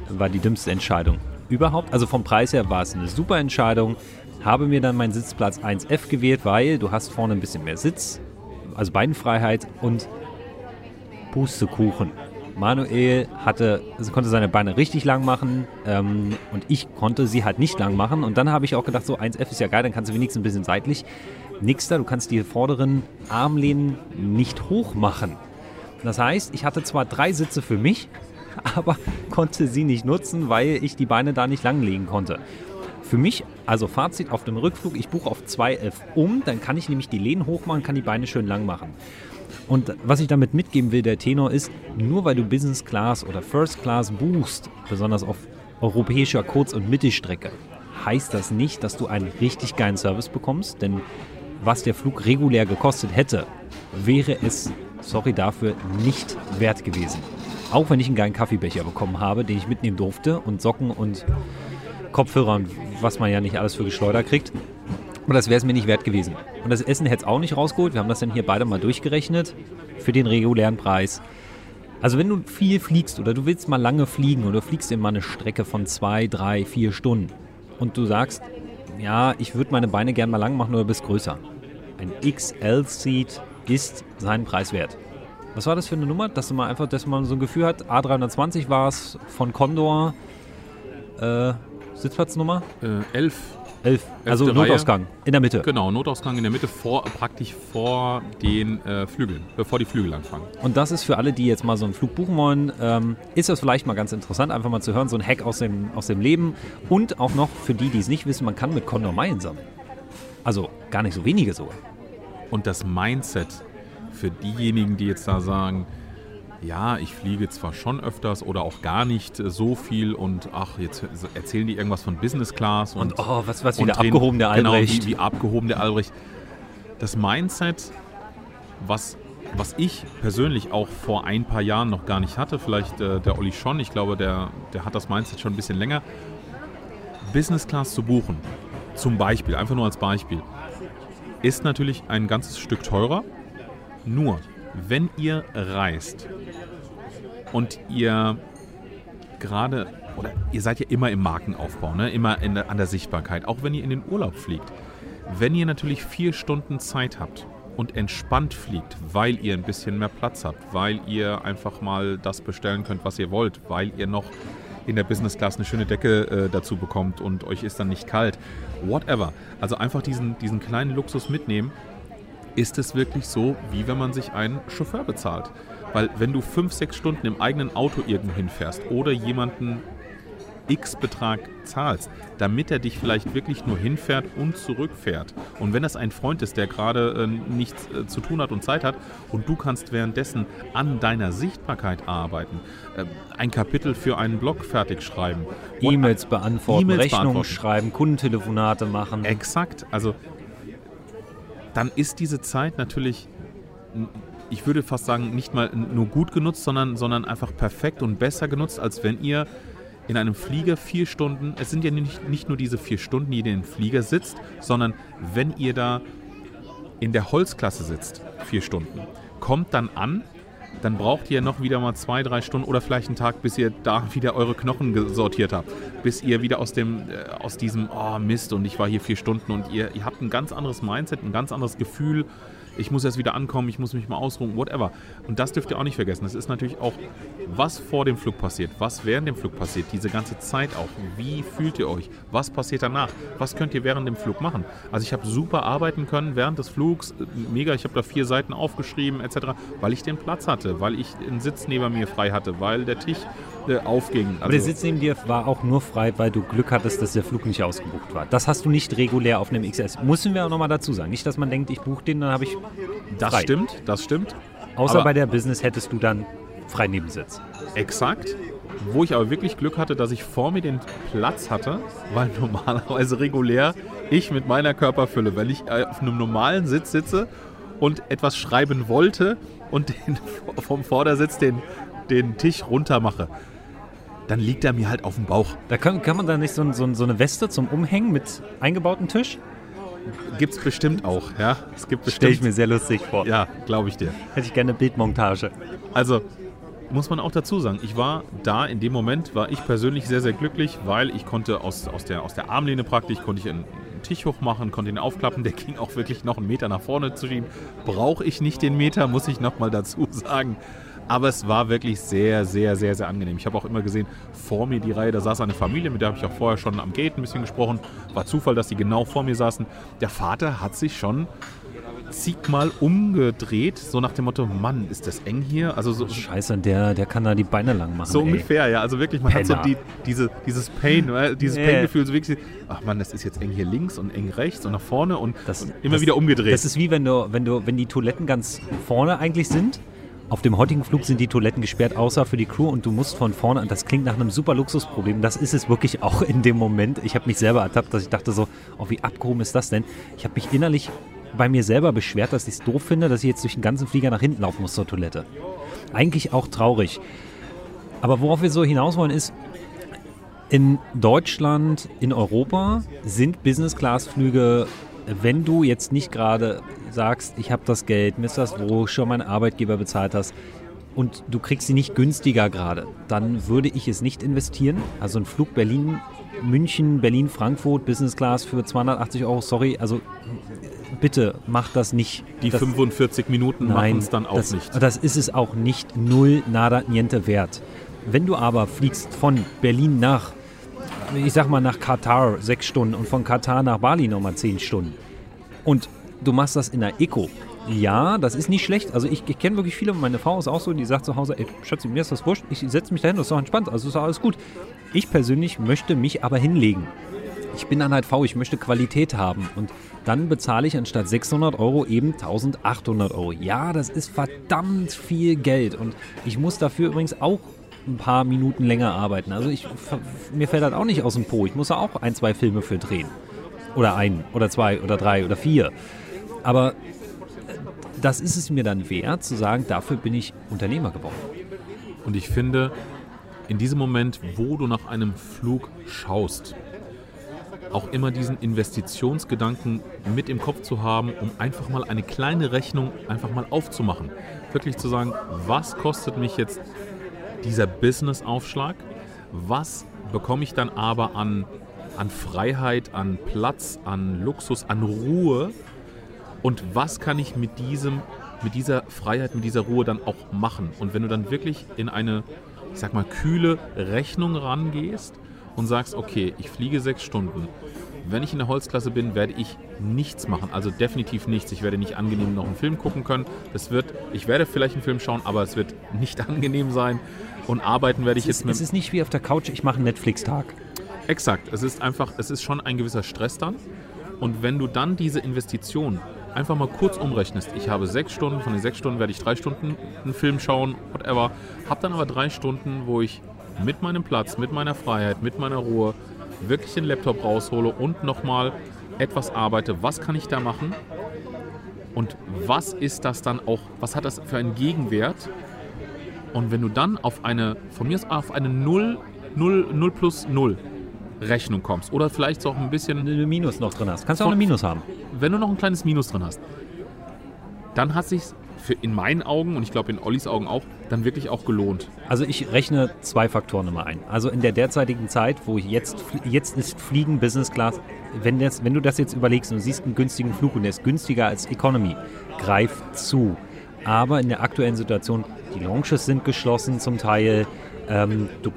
War die dümmste Entscheidung überhaupt. Also vom Preis her war es eine super Entscheidung. Habe mir dann meinen Sitzplatz 1F gewählt, weil du hast vorne ein bisschen mehr Sitz, also Beinfreiheit und Pustekuchen. Manuel hatte, also konnte seine Beine richtig lang machen ähm, und ich konnte sie halt nicht lang machen. Und dann habe ich auch gedacht, so 1F ist ja geil, dann kannst du wenigstens ein bisschen seitlich. Nix da, du kannst die vorderen Armlehnen nicht hoch machen. Das heißt, ich hatte zwar drei Sitze für mich, aber konnte sie nicht nutzen, weil ich die Beine da nicht langlegen konnte. Für mich, also Fazit auf dem Rückflug, ich buche auf 2F um, dann kann ich nämlich die Lehnen hochmachen, kann die Beine schön lang machen. Und was ich damit mitgeben will, der Tenor ist, nur weil du Business Class oder First Class buchst, besonders auf europäischer Kurz- und Mittelstrecke, heißt das nicht, dass du einen richtig geilen Service bekommst, denn was der Flug regulär gekostet hätte, wäre es, sorry dafür, nicht wert gewesen. Auch wenn ich einen geilen Kaffeebecher bekommen habe, den ich mitnehmen durfte und Socken und Kopfhörer und was man ja nicht alles für Geschleuder kriegt. Und das wäre es mir nicht wert gewesen. Und das Essen hätte es auch nicht rausgeholt. Wir haben das dann hier beide mal durchgerechnet für den regulären Preis. Also wenn du viel fliegst oder du willst mal lange fliegen oder fliegst immer eine Strecke von zwei, drei, vier Stunden und du sagst, ja, ich würde meine Beine gerne mal lang machen oder bist größer. Ein XL-Seat ist seinen Preis wert. Was war das für eine Nummer? Dass man einfach, dass man so ein Gefühl hat, A320 war es von Condor. Äh, Sitzplatznummer? Äh, 11. 11. Also Notausgang Reihe. in der Mitte. Genau, Notausgang in der Mitte, vor, praktisch vor den äh, Flügeln, bevor die Flügel anfangen. Und das ist für alle, die jetzt mal so einen Flug buchen wollen, ähm, ist das vielleicht mal ganz interessant, einfach mal zu hören, so ein Hack aus dem, aus dem Leben. Und auch noch für die, die es nicht wissen, man kann mit Condor Meilen sammeln. Also gar nicht so wenige sogar. Und das Mindset für diejenigen, die jetzt da sagen, ja, ich fliege zwar schon öfters oder auch gar nicht so viel und ach, jetzt erzählen die irgendwas von Business Class und, und oh, was, was wieder abgehoben der genau, Albrecht. Genau, wie, wie abgehoben der Albrecht. Das Mindset, was, was ich persönlich auch vor ein paar Jahren noch gar nicht hatte, vielleicht äh, der Olli schon, ich glaube, der, der hat das Mindset schon ein bisschen länger, Business Class zu buchen, zum Beispiel, einfach nur als Beispiel, ist natürlich ein ganzes Stück teurer, nur, wenn ihr reist und ihr gerade, oder ihr seid ja immer im Markenaufbau, ne? immer der, an der Sichtbarkeit, auch wenn ihr in den Urlaub fliegt. Wenn ihr natürlich vier Stunden Zeit habt und entspannt fliegt, weil ihr ein bisschen mehr Platz habt, weil ihr einfach mal das bestellen könnt, was ihr wollt, weil ihr noch in der Business Class eine schöne Decke äh, dazu bekommt und euch ist dann nicht kalt. Whatever. Also einfach diesen, diesen kleinen Luxus mitnehmen. Ist es wirklich so, wie wenn man sich einen Chauffeur bezahlt? Weil wenn du fünf, sechs Stunden im eigenen Auto irgendwo hinfährst oder jemanden X Betrag zahlst, damit er dich vielleicht wirklich nur hinfährt und zurückfährt. Und wenn das ein Freund ist, der gerade äh, nichts äh, zu tun hat und Zeit hat und du kannst währenddessen an deiner Sichtbarkeit arbeiten, äh, ein Kapitel für einen Blog fertig schreiben, E-Mails beantworten, E-Mails Rechnungen schreiben, Kundentelefonate machen. Exakt. Also dann ist diese Zeit natürlich, ich würde fast sagen, nicht mal nur gut genutzt, sondern, sondern einfach perfekt und besser genutzt, als wenn ihr in einem Flieger vier Stunden, es sind ja nicht, nicht nur diese vier Stunden, die ihr in den Flieger sitzt, sondern wenn ihr da in der Holzklasse sitzt, vier Stunden, kommt dann an, dann braucht ihr noch wieder mal zwei, drei Stunden oder vielleicht einen Tag, bis ihr da wieder eure Knochen gesortiert habt. Bis ihr wieder aus, dem, äh, aus diesem, oh Mist, und ich war hier vier Stunden und ihr, ihr habt ein ganz anderes Mindset, ein ganz anderes Gefühl. Ich muss erst wieder ankommen, ich muss mich mal ausruhen, whatever. Und das dürft ihr auch nicht vergessen. Das ist natürlich auch, was vor dem Flug passiert, was während dem Flug passiert, diese ganze Zeit auch. Wie fühlt ihr euch? Was passiert danach? Was könnt ihr während dem Flug machen? Also ich habe super arbeiten können während des Flugs, mega, ich habe da vier Seiten aufgeschrieben etc., weil ich den Platz hatte, weil ich einen Sitz neben mir frei hatte, weil der Tisch äh, aufging. Also, Aber der Sitz neben dir war auch nur frei, weil du Glück hattest, dass der Flug nicht ausgebucht war. Das hast du nicht regulär auf einem XS. Müssen wir auch nochmal dazu sagen. Nicht, dass man denkt, ich buche den, dann habe ich das frei. stimmt, das stimmt. Außer Aber- bei der Business hättest du dann frei Nebensitz. Exakt. Wo ich aber wirklich Glück hatte, dass ich vor mir den Platz hatte, weil normalerweise regulär ich mit meiner Körperfülle, wenn ich äh, auf einem normalen Sitz sitze und etwas schreiben wollte und den, vom Vordersitz den, den Tisch runter mache, dann liegt er mir halt auf dem Bauch. Da kann, kann man da nicht so, so, so eine Weste zum Umhängen mit eingebautem Tisch? Gibt es bestimmt auch, ja. Es gibt Stelle ich mir sehr lustig vor. Ja, glaube ich dir. Hätte ich gerne eine Bildmontage. Also muss man auch dazu sagen, ich war da in dem Moment, war ich persönlich sehr, sehr glücklich, weil ich konnte aus, aus, der, aus der Armlehne praktisch, konnte ich einen Tisch hochmachen, konnte ihn aufklappen, der ging auch wirklich noch einen Meter nach vorne zu schieben. Brauche ich nicht den Meter, muss ich nochmal dazu sagen. Aber es war wirklich sehr, sehr, sehr, sehr angenehm. Ich habe auch immer gesehen, vor mir die Reihe, da saß eine Familie, mit der habe ich auch vorher schon am Gate ein bisschen gesprochen. War Zufall, dass die genau vor mir saßen. Der Vater hat sich schon zigmal umgedreht, so nach dem Motto, Mann, ist das eng hier? Also so, Scheiße, der, der kann da die Beine lang machen. so ey. ungefähr, ja. Also wirklich, man hat Penner. so die, diese, dieses Pain, äh, dieses Yeah. Pain-Gefühl, so wirklich, ach man, das ist jetzt eng hier links und eng rechts und nach vorne und, Das- und immer das- wieder umgedreht. Das ist wie wenn du, wenn du, wenn die Toiletten ganz vorne eigentlich sind. Auf dem heutigen Flug sind die Toiletten gesperrt, außer für die Crew und du musst von vorne an. Das klingt nach einem super Luxusproblem. Das ist es wirklich auch in dem Moment. Ich habe mich selber ertappt, dass ich dachte so, oh, wie abgehoben ist das denn? Ich habe mich innerlich bei mir selber beschwert, dass ich es doof finde, dass ich jetzt durch den ganzen Flieger nach hinten laufen muss zur Toilette. Eigentlich auch traurig. Aber worauf wir so hinaus wollen ist, in Deutschland, in Europa sind Business-Class-Flüge, wenn du jetzt nicht gerade sagst, ich habe das Geld, mir ist das wo schon mein Arbeitgeber bezahlt hast und du kriegst sie nicht günstiger gerade, dann würde ich es nicht investieren. Also ein Flug Berlin, München, Berlin, Frankfurt, Business Class für 280 Euro, sorry, also bitte mach das nicht. die das, 45 Minuten machen es dann auch das, nicht. Das ist es auch nicht. Null, nada, niente wert. Wenn du aber fliegst von Berlin nach, ich sag mal nach Katar sechs Stunden und von Katar nach Bali nochmal zehn Stunden und du machst das in der Eco, ja, das ist nicht schlecht. Also ich, ich kenne wirklich viele, meine Frau ist auch so, die sagt zu Hause, ey, Schatzi, mir ist das wurscht, ich setze mich dahin, das ist doch entspannt, also ist alles gut. Ich persönlich möchte mich aber hinlegen. Ich bin dann halt faul, ich möchte Qualität haben und dann bezahle ich anstatt 600 Euro eben 1800 Euro. Ja, das ist verdammt viel Geld und ich muss dafür übrigens auch ein paar Minuten länger arbeiten. Also ich, mir fällt das auch nicht aus dem Po. Ich muss da auch ein, zwei Filme für drehen. Oder ein, oder zwei, oder drei, oder vier. Aber äh, das ist es mir dann wert, zu sagen, dafür bin ich Unternehmer geworden. Und ich finde, in diesem Moment, wo du nach einem Flug schaust, auch immer diesen Investitionsgedanken mit im Kopf zu haben, um einfach mal eine kleine Rechnung einfach mal aufzumachen. Wirklich zu sagen, was kostet mich jetzt dieser Business-Aufschlag? Was bekomme ich dann aber an, an Freiheit, an Platz, an Luxus, an Ruhe? Und was kann ich mit diesem, mit dieser Freiheit, mit dieser Ruhe dann auch machen? Und wenn du dann wirklich in eine ich sag mal, kühle Rechnung rangehst und sagst, okay, ich fliege sechs Stunden. Wenn ich in der Holzklasse bin, werde ich nichts machen. Also definitiv nichts. Ich werde nicht angenehm noch einen Film gucken können. Das wird, ich werde vielleicht einen Film schauen, aber es wird nicht angenehm sein. Und arbeiten werde ich ist, jetzt mit. es ist nicht wie auf der Couch, ich mache einen Netflix-Tag. Exakt. Es ist einfach, es ist schon ein gewisser Stress dann. Und wenn du dann diese Investition einfach mal kurz umrechnest, ich habe sechs Stunden, von den sechs Stunden werde ich drei Stunden einen Film schauen, whatever, habe dann aber drei Stunden, wo ich mit meinem Platz, mit meiner Freiheit, mit meiner Ruhe wirklich den Laptop raushole und nochmal etwas arbeite. Was kann ich da machen? Und was ist das dann auch, was hat das für einen Gegenwert? Und wenn du dann auf eine, von mir aus auf eine 0, 0, 0 plus 0 Rechnung kommst oder vielleicht so auch ein bisschen Wenn du eine Minus noch drin hast. Kannst du auch eine Minus haben. wenn du noch ein kleines Minus drin hast, dann hat sich in meinen Augen und ich glaube in Ollis Augen auch, dann wirklich auch gelohnt. Also ich rechne zwei Faktoren immer ein. Also in der derzeitigen Zeit, wo ich jetzt, jetzt ist Fliegen Business Class, wenn, das, wenn du das jetzt überlegst und siehst einen günstigen Flug und der ist günstiger als Economy, greif zu. Aber in der aktuellen Situation, die Launches sind geschlossen zum Teil, ähm, du,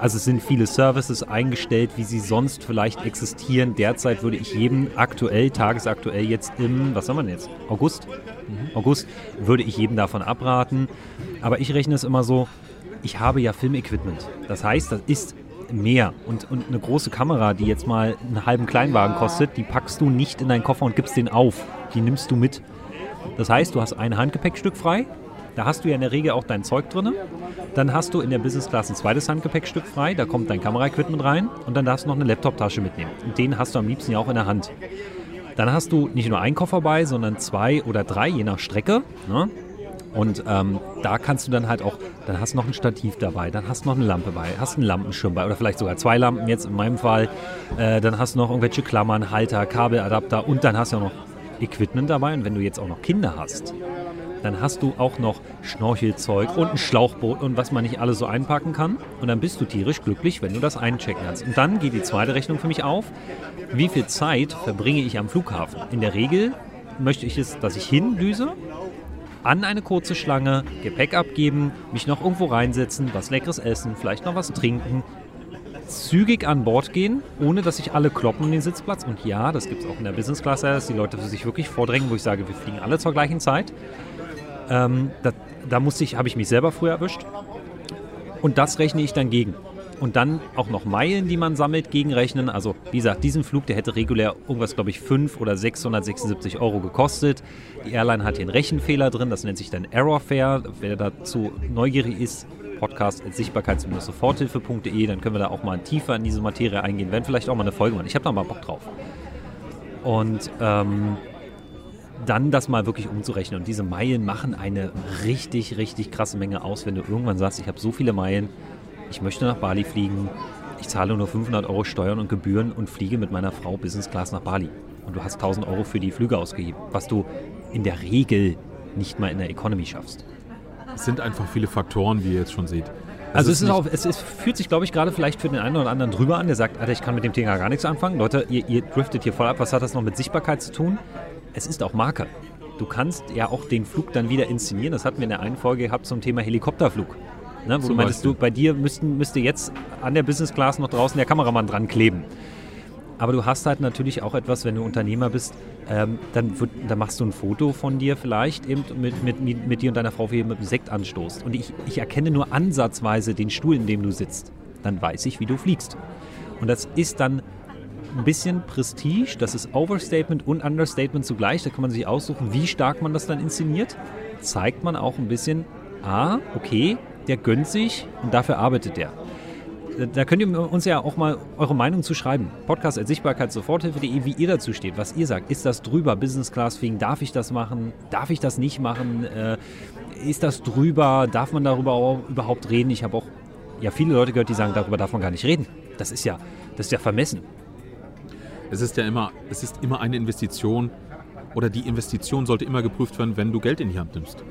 also es sind viele Services eingestellt, wie sie sonst vielleicht existieren. Derzeit würde ich jedem aktuell, tagesaktuell jetzt im, was haben wir denn jetzt, August? August, würde ich jedem davon abraten. Aber ich rechne es immer so, ich habe ja Filmequipment. Das heißt, das ist mehr. Und, und eine große Kamera, die jetzt mal einen halben Kleinwagen kostet, die packst du nicht in deinen Koffer und gibst den auf. Die nimmst du mit. Das heißt, du hast ein Handgepäckstück frei. Da hast du ja in der Regel auch dein Zeug drin. Dann hast du in der Business Class ein zweites Handgepäckstück frei. Da kommt dein Kameraequipment rein. Und dann darfst du noch eine Laptoptasche mitnehmen. Und den hast du am liebsten ja auch in der Hand. Dann hast du nicht nur einen Koffer bei, sondern zwei oder drei, je nach Strecke. Ne? Und ähm, da kannst du dann halt auch, dann hast du noch ein Stativ dabei, dann hast du noch eine Lampe bei, hast einen Lampenschirm bei oder vielleicht sogar zwei Lampen jetzt in meinem Fall. Äh, dann hast du noch irgendwelche Klammern, Halter, Kabeladapter und dann hast du auch noch Equipment dabei. Und wenn du jetzt auch noch Kinder hast, dann hast du auch noch Schnorchelzeug und ein Schlauchboot und was man nicht alles so einpacken kann. Und dann bist du tierisch glücklich, wenn du das einchecken kannst. Und dann geht die zweite Rechnung für mich auf. Wie viel Zeit verbringe ich am Flughafen? In der Regel möchte ich es, dass ich hindüse, an eine kurze Schlange, Gepäck abgeben, mich noch irgendwo reinsetzen, was Leckeres essen, vielleicht noch was trinken, zügig an Bord gehen, ohne dass sich alle kloppen um den Sitzplatz. Und ja, das gibt es auch in der Business Class, dass die Leute für sich wirklich vordrängen, wo ich sage, wir fliegen alle zur gleichen Zeit. Ähm, da da musste ich, habe ich mich selber früher erwischt. Und das rechne ich dann gegen. Und dann auch noch Meilen, die man sammelt, gegenrechnen. Also, wie gesagt, diesen Flug, der hätte regulär irgendwas, glaube ich, 5 oder 676 Euro gekostet. Die Airline hat hier einen Rechenfehler drin, das nennt sich dann Errorfare. Wer dazu neugierig ist, Podcast sichtbarkeits-soforthilfe.de, dann können wir da auch mal tiefer in diese Materie eingehen, werden vielleicht auch mal eine Folge machen. Ich habe da mal Bock drauf. Und ähm, dann das mal wirklich umzurechnen. Und diese Meilen machen eine richtig, richtig krasse Menge aus, wenn du irgendwann sagst, ich habe so viele Meilen, ich möchte nach Bali fliegen, ich zahle nur 500 Euro Steuern und Gebühren und fliege mit meiner Frau Business Class nach Bali. Und du hast 1000 Euro für die Flüge ausgegeben, was du in der Regel nicht mal in der Economy schaffst. Es sind einfach viele Faktoren, wie ihr jetzt schon seht. Also es, ist auch, es ist, fühlt sich, glaube ich, gerade vielleicht für den einen oder anderen drüber an, der sagt, Alter, ich kann mit dem Thema gar nichts anfangen. Leute, ihr, ihr driftet hier voll ab. Was hat das noch mit Sichtbarkeit zu tun? Es ist auch Marke. Du kannst ja auch den Flug dann wieder inszenieren. Das hatten wir in der einen Folge gehabt zum Thema Helikopterflug. Ne, wo Zum du meintest, Beispiel. du, bei dir müssten, müsste jetzt an der Business Class noch draußen der Kameramann dran kleben. Aber du hast halt natürlich auch etwas, wenn du Unternehmer bist, ähm, dann, wird, dann machst du ein Foto von dir vielleicht eben mit, mit, mit, mit dir und deiner Frau, wie ihr mit dem Sekt anstoßt. Und ich, ich erkenne nur ansatzweise den Stuhl, in dem du sitzt. Dann weiß ich, wie du fliegst. Und das ist dann ein bisschen Prestige, das ist Overstatement und Understatement zugleich. Da kann man sich aussuchen, wie stark man das dann inszeniert. Zeigt man auch ein bisschen, ah, okay, der gönnt sich und dafür arbeitet der. Da könnt ihr uns ja auch mal eure Meinung zu schreiben. Podcast als Sichtbarkeitssoforthilfe.de, wie ihr dazu steht, was ihr sagt. Ist das drüber, Business Class Fliegen? Darf ich das machen? Darf ich das nicht machen? Äh, ist das drüber? Darf man darüber überhaupt reden? Ich habe auch ja viele Leute gehört, die sagen, darüber darf man gar nicht reden. Das ist ja, das ist ja vermessen. Es ist ja immer, es ist immer eine Investition oder die Investition sollte immer geprüft werden, wenn du Geld in die Hand nimmst.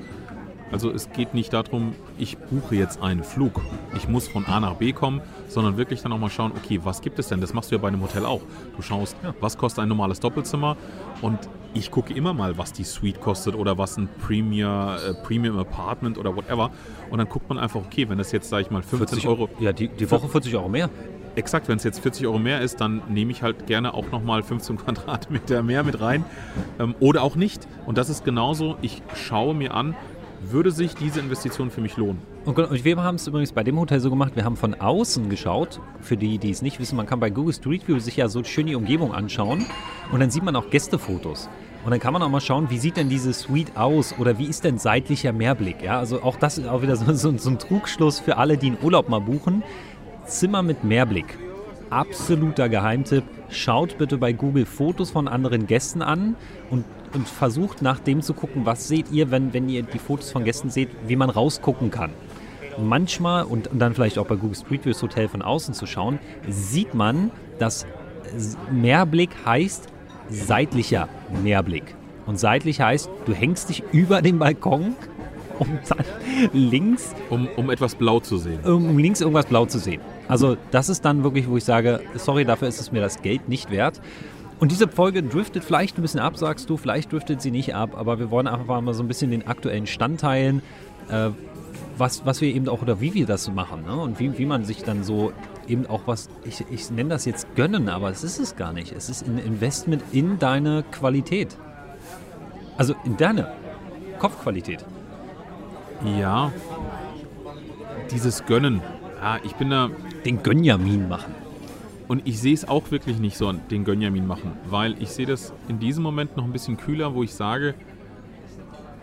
Also es geht nicht darum, ich buche jetzt einen Flug. Ich muss von A nach B kommen, sondern wirklich dann auch mal schauen, okay, was gibt es denn? Das machst du ja bei einem Hotel auch. Du schaust, was kostet ein normales Doppelzimmer und ich gucke immer mal, was die Suite kostet oder was ein Premier, äh, Premium Apartment oder whatever. Und dann guckt man einfach, okay, wenn das jetzt, sage ich mal, 15 Euro... Ja, die, die Woche 40 Euro mehr. Exakt, wenn es jetzt 40 Euro mehr ist, dann nehme ich halt gerne auch nochmal 15 Quadratmeter mehr mit rein. Ähm, oder auch nicht. Und das ist genauso, ich schaue mir an, würde sich diese Investition für mich lohnen? Und wir haben es übrigens bei dem Hotel so gemacht, wir haben von außen geschaut. Für die, die es nicht wissen, man kann bei Google Street View sich ja so schön die Umgebung anschauen. Und dann sieht man auch Gästefotos. Und dann kann man auch mal schauen, wie sieht denn diese Suite aus oder wie ist denn seitlicher Mehrblick. Ja, also auch das ist auch wieder so, so, so ein Trugschluss für alle, die einen Urlaub mal buchen. Zimmer mit Mehrblick. Absoluter Geheimtipp. Schaut bitte bei Google Fotos von anderen Gästen an und, und versucht nach dem zu gucken, was seht ihr, wenn, wenn ihr die Fotos von Gästen seht, wie man rausgucken kann. Manchmal, und, und dann vielleicht auch bei Google Street View das Hotel von außen zu schauen, sieht man, dass Mehrblick heißt seitlicher Mehrblick. Und seitlich heißt, du hängst dich über den Balkon um dann links. Um, um etwas blau zu sehen. Um, um links irgendwas blau zu sehen. Also, das ist dann wirklich, wo ich sage, sorry, dafür ist es mir das Geld nicht wert. Und diese Folge driftet vielleicht ein bisschen ab, sagst du, vielleicht driftet sie nicht ab, aber wir wollen einfach mal so ein bisschen den aktuellen Stand teilen, äh, was, was wir eben auch oder wie wir das machen ne? und wie, wie man sich dann so eben auch was, ich, ich nenne das jetzt gönnen, aber es ist es gar nicht. Es ist ein Investment in deine Qualität. Also in deine Kopfqualität. Ja, dieses Gönnen. Ja, ich bin da. Den Gönjamin machen. Und ich sehe es auch wirklich nicht so, den Gönjamin machen, weil ich sehe das in diesem Moment noch ein bisschen kühler, wo ich sage,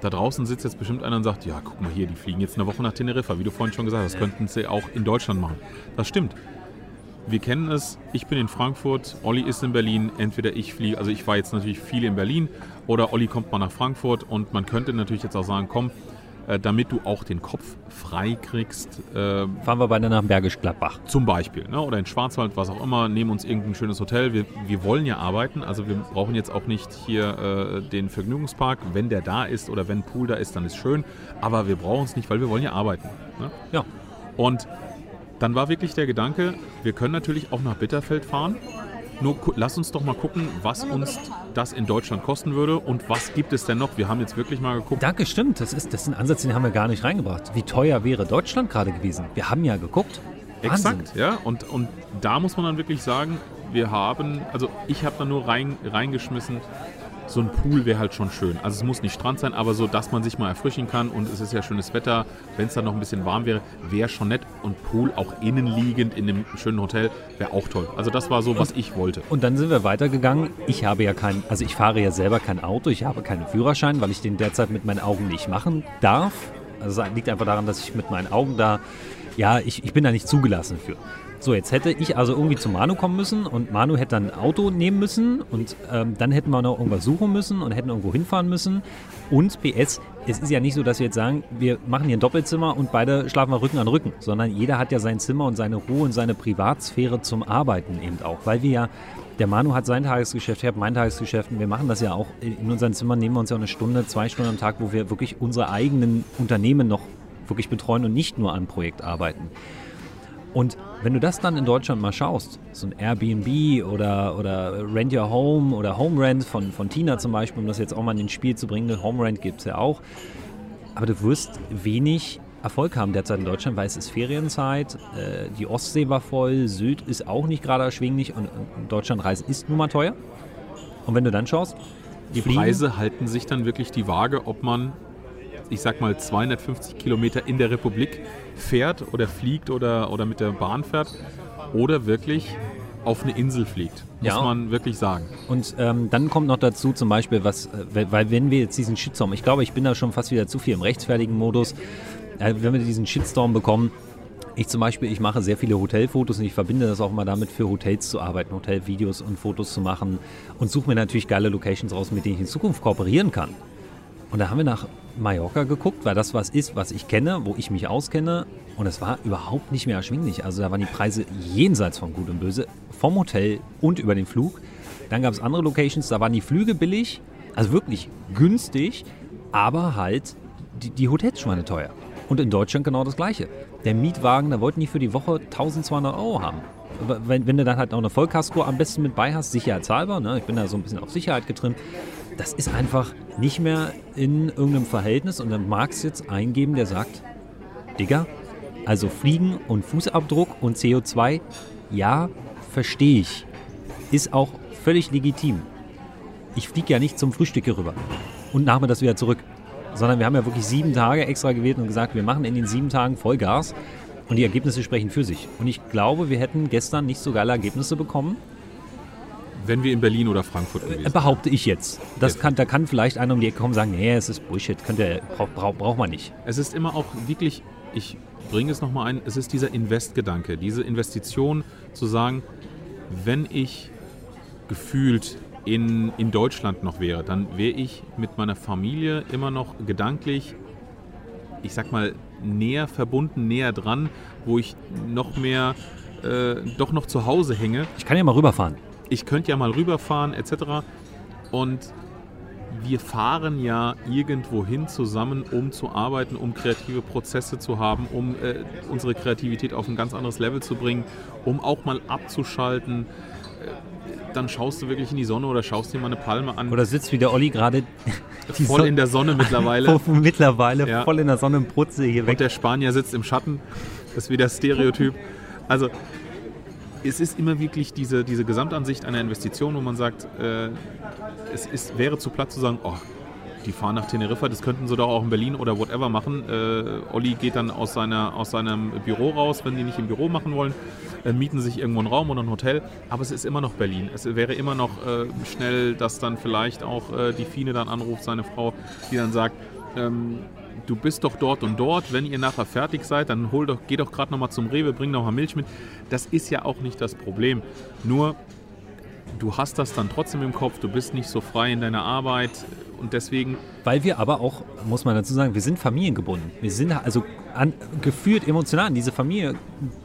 da draußen sitzt jetzt bestimmt einer und sagt, ja, guck mal hier, die fliegen jetzt eine Woche nach Teneriffa, wie du vorhin schon gesagt hast, das könnten sie auch in Deutschland machen. Das stimmt. Wir kennen es, ich bin in Frankfurt, Olli ist in Berlin, entweder ich fliege, also ich war jetzt natürlich viel in Berlin oder Olli kommt mal nach Frankfurt. Und man könnte natürlich jetzt auch sagen, komm, damit du auch den Kopf frei kriegst. Äh, Fahren wir beide nach Bergisch Gladbach. Zum Beispiel. Ne? Oder in Schwarzwald, was auch immer. Nehmen uns irgendein schönes Hotel. Wir, wir wollen ja arbeiten. Also wir brauchen jetzt auch nicht hier äh, den Vergnügungspark. Wenn der da ist oder wenn Pool da ist, dann ist schön. Aber wir brauchen es nicht, weil wir wollen ja arbeiten. Ne? Ja. Und dann war wirklich der Gedanke, wir können natürlich auch nach Bitterfeld fahren. Nur lass uns doch mal gucken, was uns das in Deutschland kosten würde und was gibt es denn noch? Wir haben jetzt wirklich mal geguckt. Danke, stimmt. Das ist, das ist ein Ansatz, den haben wir gar nicht reingebracht. Wie teuer wäre Deutschland gerade gewesen? Wir haben ja geguckt. Wahnsinn. Exakt, ja. Und, und da muss man dann wirklich sagen, wir haben, also ich habe da nur rein, reingeschmissen, so ein Pool wäre halt schon schön. Also es muss nicht Strand sein, aber so, dass man sich mal erfrischen kann und es ist ja schönes Wetter. Wenn es dann noch ein bisschen warm wäre, wäre schon nett. Und Pool auch innenliegend in einem schönen Hotel wäre auch toll. Also das war so, was ich wollte. Und dann sind wir weitergegangen. Ich habe ja kein, also ich fahre ja selber kein Auto, ich habe keinen Führerschein, weil ich den derzeit mit meinen Augen nicht machen darf. Also es liegt einfach daran, dass ich mit meinen Augen da, ja, ich, ich bin da nicht zugelassen für. So, jetzt hätte ich also irgendwie zu Manu kommen müssen und Manu hätte dann ein Auto nehmen müssen und ähm, dann hätten wir noch irgendwas suchen müssen und hätten irgendwo hinfahren müssen. Und PS, es ist ja nicht so, dass wir jetzt sagen, wir machen hier ein Doppelzimmer und beide schlafen wir Rücken an Rücken, sondern jeder hat ja sein Zimmer und seine Ruhe und seine Privatsphäre zum Arbeiten eben auch, weil wir ja der Manu hat sein Tagesgeschäft, ich habe mein Tagesgeschäft und wir machen das ja auch. In unseren Zimmern nehmen wir uns ja auch eine Stunde, zwei Stunden am Tag, wo wir wirklich unsere eigenen Unternehmen noch wirklich betreuen und nicht nur an Projekt arbeiten. Und wenn du das dann in Deutschland mal schaust, so ein Airbnb oder, oder Rent Your Home oder Home Rent von, von Tina zum Beispiel, um das jetzt auch mal ins Spiel zu bringen, Home Rent gibt es ja auch. Aber du wirst wenig Erfolg haben derzeit in Deutschland, weil es ist Ferienzeit, äh, die Ostsee war voll, Süd ist auch nicht gerade erschwinglich und in Deutschland reisen ist nun mal teuer. Und wenn du dann schaust, die Preise halten sich dann wirklich die Waage, ob man ich sag mal, 250 Kilometer in der Republik fährt oder fliegt oder, oder mit der Bahn fährt oder wirklich auf eine Insel fliegt, muss ja. man wirklich sagen. Und ähm, dann kommt noch dazu zum Beispiel, was, äh, weil wenn wir jetzt diesen Shitstorm, ich glaube, ich bin da schon fast wieder zu viel im rechtsfertigen Modus, äh, wenn wir diesen Shitstorm bekommen, ich zum Beispiel, ich mache sehr viele Hotelfotos und ich verbinde das auch mal damit, für Hotels zu arbeiten, Hotelvideos und Fotos zu machen und suche mir natürlich geile Locations raus, mit denen ich in Zukunft kooperieren kann. Und da haben wir nach Mallorca geguckt, weil das was ist, was ich kenne, wo ich mich auskenne. Und es war überhaupt nicht mehr erschwinglich. Also da waren die Preise jenseits von Gut und Böse, vom Hotel und über den Flug. Dann gab es andere Locations, da waren die Flüge billig, also wirklich günstig, aber halt die, die Hotels schweineteuer. Und in Deutschland genau das Gleiche. Der Mietwagen, der wollte nicht für die Woche 1200 Euro haben. Wenn, wenn du dann halt auch eine Vollkasko am besten mit bei hast, sicherheitshalber, ne? ich bin da so ein bisschen auf Sicherheit getrimmt, das ist einfach nicht mehr in irgendeinem Verhältnis und dann mag es jetzt eingeben, der sagt, Digga, also Fliegen und Fußabdruck und CO2, ja, verstehe ich. Ist auch völlig legitim. Ich fliege ja nicht zum Frühstück hier rüber und nachmittags wieder zurück. Sondern wir haben ja wirklich sieben Tage extra gewählt und gesagt, wir machen in den sieben Tagen Vollgas und die Ergebnisse sprechen für sich. Und ich glaube, wir hätten gestern nicht so geile Ergebnisse bekommen. Wenn wir in Berlin oder Frankfurt gewesen wären. Behaupte ich jetzt. Das kann, da kann vielleicht einer um die Ecke kommen und sagen, nee, es ist Bullshit, könnt ihr, braucht brauch, braucht man nicht. Es ist immer auch wirklich, ich bringe es nochmal ein, es ist dieser Invest-Gedanke, diese Investition zu sagen, wenn ich gefühlt in, in Deutschland noch wäre, dann wäre ich mit meiner Familie immer noch gedanklich, ich sag mal, näher verbunden, näher dran, wo ich noch mehr, äh, doch noch zu Hause hänge. Ich kann ja mal rüberfahren. Ich könnte ja mal rüberfahren, etc. Und wir fahren ja irgendwo hin zusammen, um zu arbeiten, um kreative Prozesse zu haben, um äh, unsere Kreativität auf ein ganz anderes Level zu bringen, um auch mal abzuschalten. Äh, dann schaust du wirklich in die Sonne oder schaust dir mal eine Palme an. Oder sitzt wie der Olli gerade voll Son- in der Sonne mittlerweile. mittlerweile Ja. voll in der Sonne im Brutze hier weg. Und der Spanier sitzt im Schatten. Das ist wieder Stereotyp. Also es ist immer wirklich diese, diese Gesamtansicht einer Investition, wo man sagt, äh, es ist, wäre zu platt zu sagen, oh, die fahren nach Teneriffa, das könnten sie doch auch in Berlin oder whatever machen. Äh, Olli geht dann aus, seiner, aus seinem Büro raus, wenn die nicht im Büro machen wollen, äh, mieten sich irgendwo einen Raum oder ein Hotel. Aber es ist immer noch Berlin. Es wäre immer noch äh, schnell, dass dann vielleicht auch äh, die Fine dann anruft, seine Frau, die dann sagt, ähm, du bist doch dort und dort, wenn ihr nachher fertig seid, dann hol doch, geh doch gerade nochmal zum Rewe, bring noch mal Milch mit. Das ist ja auch nicht das Problem. Nur, du hast das dann trotzdem im Kopf, du bist nicht so frei in deiner Arbeit und deswegen, Weil wir aber auch, muss man dazu sagen, wir sind familiengebunden. Wir sind also an, gefühlt emotional an diese Familie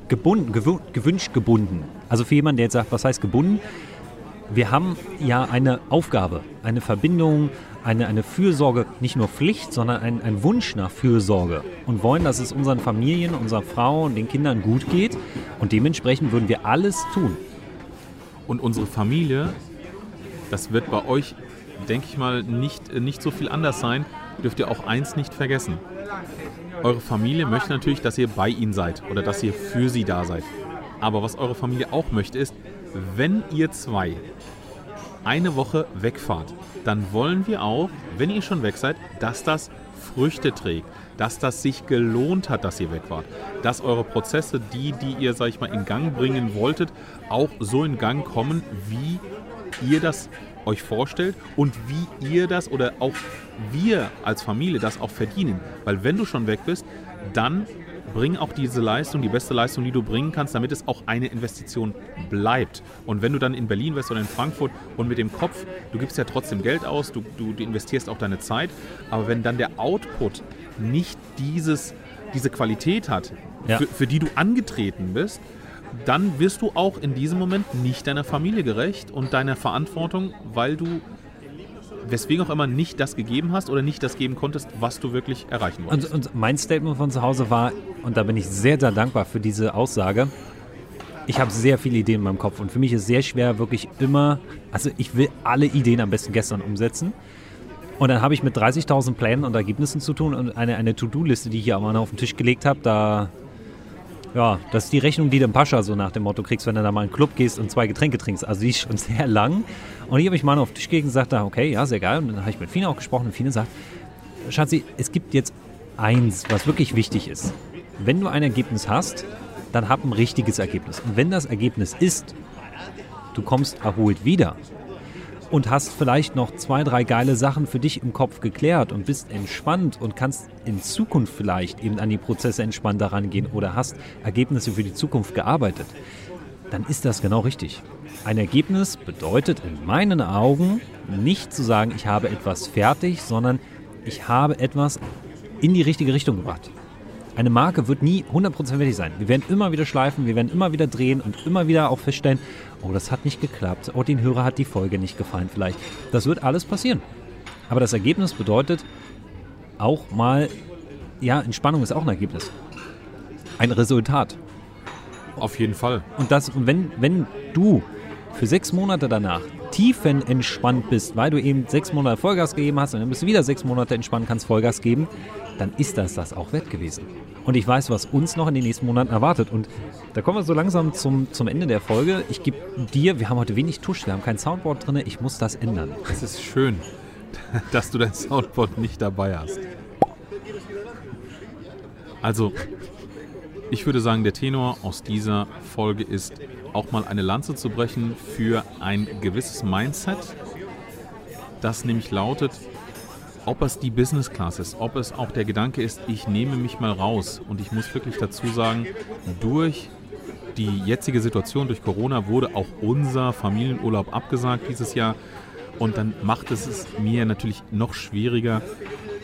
gebunden, gewünscht gebunden. Also für jemanden, der jetzt sagt, was heißt gebunden? Wir haben ja eine Aufgabe, eine Verbindung, eine, eine Fürsorge, nicht nur Pflicht, sondern ein, ein Wunsch nach Fürsorge und wollen, dass es unseren Familien, unserer Frau und den Kindern gut geht. Und dementsprechend würden wir alles tun. und unsere Familie, das wird bei euch, denke ich mal, nicht, äh, nicht so viel anders sein, dürft ihr auch eins nicht vergessen. Eure Familie möchte natürlich, dass ihr bei ihnen seid oder dass ihr für sie da seid. Aber was eure Familie auch möchte, ist, wenn ihr zwei eine Woche wegfahrt, dann wollen wir auch, wenn ihr schon weg seid, dass das Früchte trägt, dass das sich gelohnt hat, dass ihr weg wart, dass eure Prozesse, die, die ihr, sag ich mal, in Gang bringen wolltet, auch so in Gang kommen, wie ihr das euch vorstellt und wie ihr das oder auch wir als Familie das auch verdienen. Weil wenn du schon weg bist, dann bring auch diese Leistung, die beste Leistung, die du bringen kannst, damit es auch eine Investition bleibt. Und wenn du dann in Berlin wärst oder in Frankfurt und mit dem Kopf, du gibst ja trotzdem Geld aus, du, du, investierst auch deine Zeit, aber wenn dann der Output nicht dieses, diese Qualität hat, Ja. für, für die du angetreten bist, dann wirst du auch in diesem Moment nicht deiner Familie gerecht und deiner Verantwortung, weil du weswegen auch immer nicht das gegeben hast oder nicht das geben konntest, was du wirklich erreichen wolltest. Und, und mein Statement von zu Hause war, und da bin ich sehr, sehr dankbar für diese Aussage, ich habe sehr viele Ideen in meinem Kopf und für mich ist sehr schwer, wirklich immer, also ich will alle Ideen am besten gestern umsetzen. Und dann habe ich mit 30.000 Plänen und Ergebnissen zu tun und eine, eine To-Do-Liste, die ich hier mal auf den Tisch gelegt habe, da, ja, das ist die Rechnung, die du im Pascha so nach dem Motto kriegst, wenn du da mal in einen Club gehst und zwei Getränke trinkst. Also die ist schon sehr lang. Und die habe ich mal auf den Tisch gelegt und sagte, okay, ja, sehr geil. Und dann habe ich mit Fine auch gesprochen und Fine sagt, Schatzi, es gibt jetzt eins, was wirklich wichtig ist. Wenn du ein Ergebnis hast, dann hab ein richtiges Ergebnis. Und wenn das Ergebnis ist, du kommst erholt wieder und hast vielleicht noch zwei, drei geile Sachen für dich im Kopf geklärt und bist entspannt und kannst in Zukunft vielleicht eben an die Prozesse entspannter rangehen oder hast Ergebnisse für die Zukunft gearbeitet, dann ist das genau richtig. Ein Ergebnis bedeutet in meinen Augen nicht zu sagen, ich habe etwas fertig, sondern ich habe etwas in die richtige Richtung gebracht. Eine Marke wird nie 100% fertig sein. Wir werden immer wieder schleifen, wir werden immer wieder drehen und immer wieder auch feststellen, oh, das hat nicht geklappt, oh, den Hörer hat die Folge nicht gefallen vielleicht. Das wird alles passieren. Aber das Ergebnis bedeutet, auch mal, ja, Entspannung ist auch ein Ergebnis. Ein Resultat. Auf jeden Fall. Und das, wenn, wenn du für sechs Monate danach tiefenentspannt bist, weil du eben sechs Monate Vollgas gegeben hast und dann bist du wieder sechs Monate entspannt, kannst Vollgas geben, dann ist das das auch wert gewesen. Und ich weiß, was uns noch in den nächsten Monaten erwartet. Und da kommen wir so langsam zum, zum Ende der Folge. Ich gebe dir, wir haben heute wenig Tusch, wir haben kein Soundboard drin, ich muss das ändern. Es ist schön, dass du dein Soundboard nicht dabei hast. Also, ich würde sagen, der Tenor aus dieser Folge ist, auch mal eine Lanze zu brechen für ein gewisses Mindset, das nämlich lautet, ob es die Business Class ist, ob es auch der Gedanke ist, ich nehme mich mal raus. Und ich muss wirklich dazu sagen, durch die jetzige Situation, durch Corona, wurde auch unser Familienurlaub abgesagt dieses Jahr. Und dann macht es es mir natürlich noch schwieriger.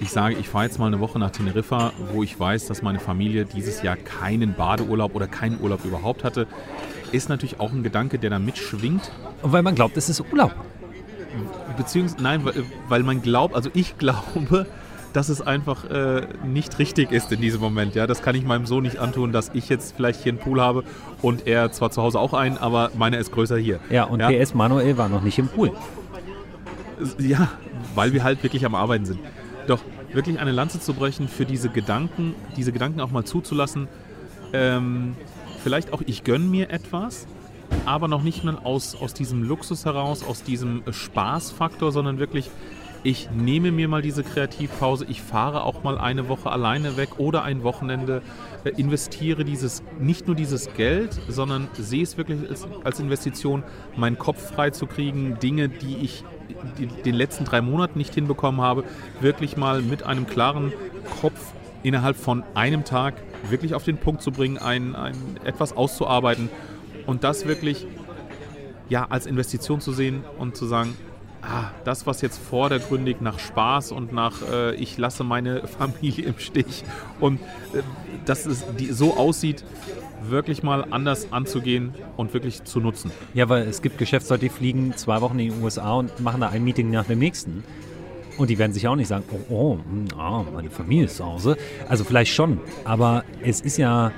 Ich sage, ich fahre jetzt mal eine Woche nach Teneriffa, wo ich weiß, dass meine Familie dieses Jahr keinen Badeurlaub oder keinen Urlaub überhaupt hatte. Ist natürlich auch ein Gedanke, der da mitschwingt. Weil man glaubt, es ist Urlaub. Beziehungsweise, nein, weil, weil man glaubt, also ich glaube, dass es einfach äh, nicht richtig ist in diesem Moment. Ja, das kann ich meinem Sohn nicht antun, dass ich jetzt vielleicht hier einen Pool habe und er zwar zu Hause auch einen, aber meiner ist größer hier. Ja, und Ja. PS Manuel war noch nicht im Pool. Ja, weil wir halt wirklich am Arbeiten sind. Doch wirklich eine Lanze zu brechen für diese Gedanken, diese Gedanken auch mal zuzulassen. Ähm, vielleicht auch, ich gönne mir etwas, aber noch nicht mal aus, aus diesem Luxus heraus, aus diesem Spaßfaktor, sondern wirklich, ich nehme mir mal diese Kreativpause, ich fahre auch mal eine Woche alleine weg oder ein Wochenende, äh, investiere dieses, nicht nur dieses Geld, sondern sehe es wirklich als, als Investition, meinen Kopf frei zu kriegen, Dinge, die ich die, den letzten drei Monaten nicht hinbekommen habe, wirklich mal mit einem klaren Kopf innerhalb von einem Tag wirklich auf den Punkt zu bringen, ein, ein, etwas auszuarbeiten und das wirklich ja, als Investition zu sehen und zu sagen, ah, das, was jetzt vordergründig nach Spaß und nach äh, ich lasse meine Familie im Stich und äh, dass es die, so aussieht, wirklich mal anders anzugehen und wirklich zu nutzen. Ja, weil es gibt Geschäftsleute, die fliegen zwei Wochen in die USA und machen da ein Meeting nach dem nächsten. Und die werden sich auch nicht sagen, oh, oh ah, meine Familie ist zu Hause. Also vielleicht schon, aber es ist ja,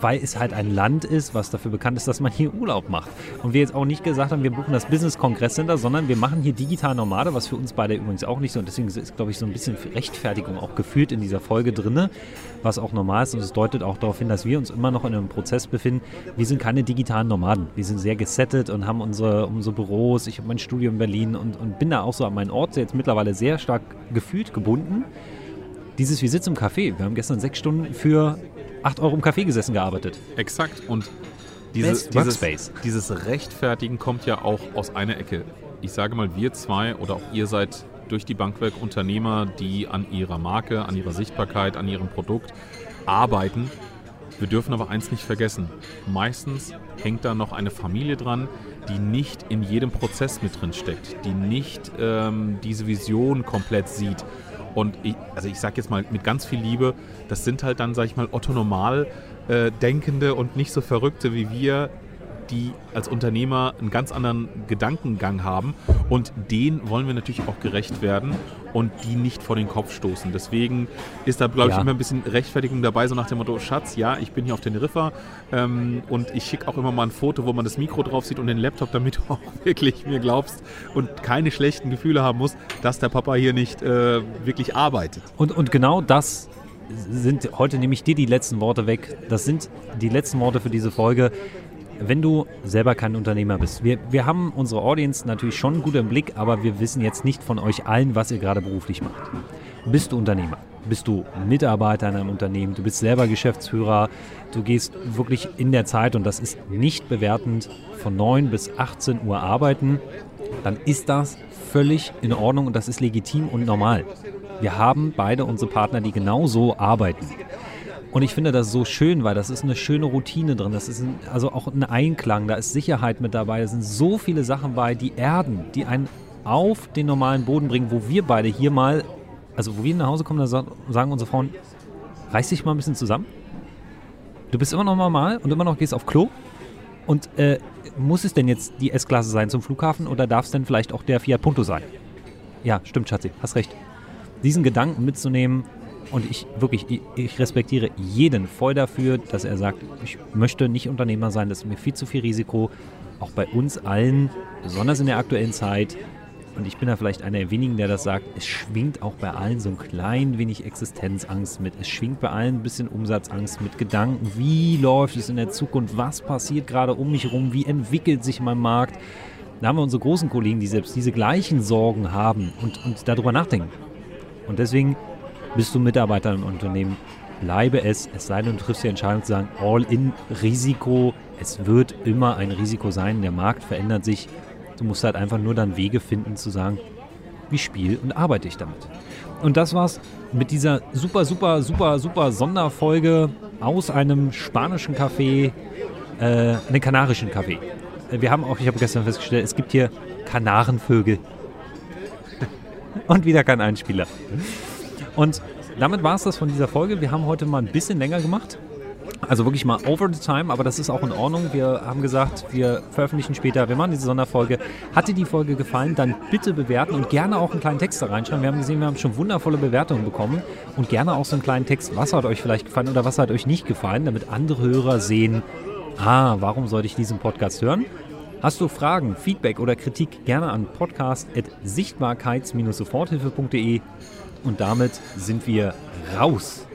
weil es halt ein Land ist, was dafür bekannt ist, dass man hier Urlaub macht. Und wir jetzt auch nicht gesagt haben, wir buchen das Business Congress Center, sondern wir machen hier digital Nomade, was für uns beide übrigens auch nicht so. Und deswegen ist, glaube ich, so ein bisschen Rechtfertigung auch gefühlt in dieser Folge drinne, was auch normal ist. Und es deutet auch darauf hin, dass wir uns immer noch in einem Prozess befinden. Wir sind keine digitalen Nomaden. Wir sind sehr gesettet und haben unsere, unsere Büros. Ich habe mein Studio in Berlin und, und bin da auch so an meinen Ort jetzt mittlerweile sehr stark gefühlt gebunden. Dieses, wir sitzen im Café. Wir haben gestern sechs Stunden für 8 Euro im Café gesessen gearbeitet. Exakt. Und diese, dieses, dieses Rechtfertigen kommt ja auch aus einer Ecke. Ich sage mal, wir zwei oder auch ihr seid durch die Bank weg Unternehmer, die an ihrer Marke, an ihrer Sichtbarkeit, an ihrem Produkt arbeiten. Wir dürfen aber eins nicht vergessen. Meistens hängt da noch eine Familie dran, die nicht in jedem Prozess mit drin steckt, die nicht ähm, diese Vision komplett sieht. Und ich, also ich sage jetzt mal mit ganz viel Liebe, das sind halt dann, sage ich mal, Otto Normal äh, Denkende und nicht so Verrückte wie wir, die als Unternehmer einen ganz anderen Gedankengang haben. Und den wollen wir natürlich auch gerecht werden und die nicht vor den Kopf stoßen. Deswegen ist da, glaube Ja. ich, immer ein bisschen Rechtfertigung dabei, so nach dem Motto, Schatz, ja, ich bin hier auf Teneriffa ähm, und ich schicke auch immer mal ein Foto, wo man das Mikro drauf sieht und den Laptop, damit du auch wirklich mir glaubst und keine schlechten Gefühle haben musst, dass der Papa hier nicht äh, wirklich arbeitet. Und, und genau das sind heute nehme ich dir die letzten Worte weg. Das sind die letzten Worte für diese Folge. Wenn du selber kein Unternehmer bist, wir, wir haben unsere Audience natürlich schon gut im Blick, aber wir wissen jetzt nicht von euch allen, was ihr gerade beruflich macht. Bist du Unternehmer? Bist du Mitarbeiter in einem Unternehmen? Du bist selber Geschäftsführer? Du gehst wirklich in der Zeit, und das ist nicht bewertend, von 9 bis 18 Uhr arbeiten, dann ist das völlig in Ordnung und das ist legitim und normal. Wir haben beide unsere Partner, die genau so arbeiten. Und ich finde das so schön, weil das ist eine schöne Routine drin. Das ist ein, also auch ein Einklang, da ist Sicherheit mit dabei. Da sind so viele Sachen bei, die erden, die einen auf den normalen Boden bringen, wo wir beide hier mal, also wo wir nach Hause kommen, da sa- sagen unsere Frauen, reiß dich mal ein bisschen zusammen. Du bist immer noch normal und immer noch gehst auf Klo. Und äh, muss es denn jetzt die S-Klasse sein zum Flughafen oder darf es denn vielleicht auch der Fiat Punto sein? Ja, stimmt, Schatzi, hast recht. Diesen Gedanken mitzunehmen, Und ich wirklich, ich, ich respektiere jeden voll dafür, dass er sagt, ich möchte nicht Unternehmer sein, das ist mir viel zu viel Risiko. Auch bei uns allen, besonders in der aktuellen Zeit, und ich bin da vielleicht einer der wenigen, der das sagt, es schwingt auch bei allen so ein klein wenig Existenzangst mit. Es schwingt bei allen ein bisschen Umsatzangst mit Gedanken, wie läuft es in der Zukunft, was passiert gerade um mich herum, wie entwickelt sich mein Markt. Da haben wir unsere großen Kollegen, die selbst diese gleichen Sorgen haben und, und darüber nachdenken. Und deswegen bist du Mitarbeiter im Unternehmen, bleibe es, es sei denn, du triffst die Entscheidung zu sagen, All-in-Risiko, es wird immer ein Risiko sein, der Markt verändert sich Du musst halt einfach nur dann Wege finden zu sagen, wie spiele und arbeite ich damit. Und das war's mit dieser super, super, super, super Sonderfolge aus einem spanischen Café, äh, einem kanarischen Café. Wir haben auch, ich habe gestern festgestellt, es gibt hier Kanarenvögel. und wieder kein Einspieler. Und damit war es das von dieser Folge. Wir haben heute mal ein bisschen länger gemacht. Also wirklich mal over the time, aber das ist auch in Ordnung. Wir haben gesagt, wir veröffentlichen später, wir machen diese Sonderfolge. Hat dir die Folge gefallen, dann bitte bewerten und gerne auch einen kleinen Text da reinschreiben. Wir haben gesehen, wir haben schon wundervolle Bewertungen bekommen und gerne auch so einen kleinen Text, was hat euch vielleicht gefallen oder was hat euch nicht gefallen, damit andere Hörer sehen, ah, warum sollte ich diesen Podcast hören? Hast du Fragen, Feedback oder Kritik gerne an podcast.sichtbarkeits-soforthilfe.de und damit sind wir raus.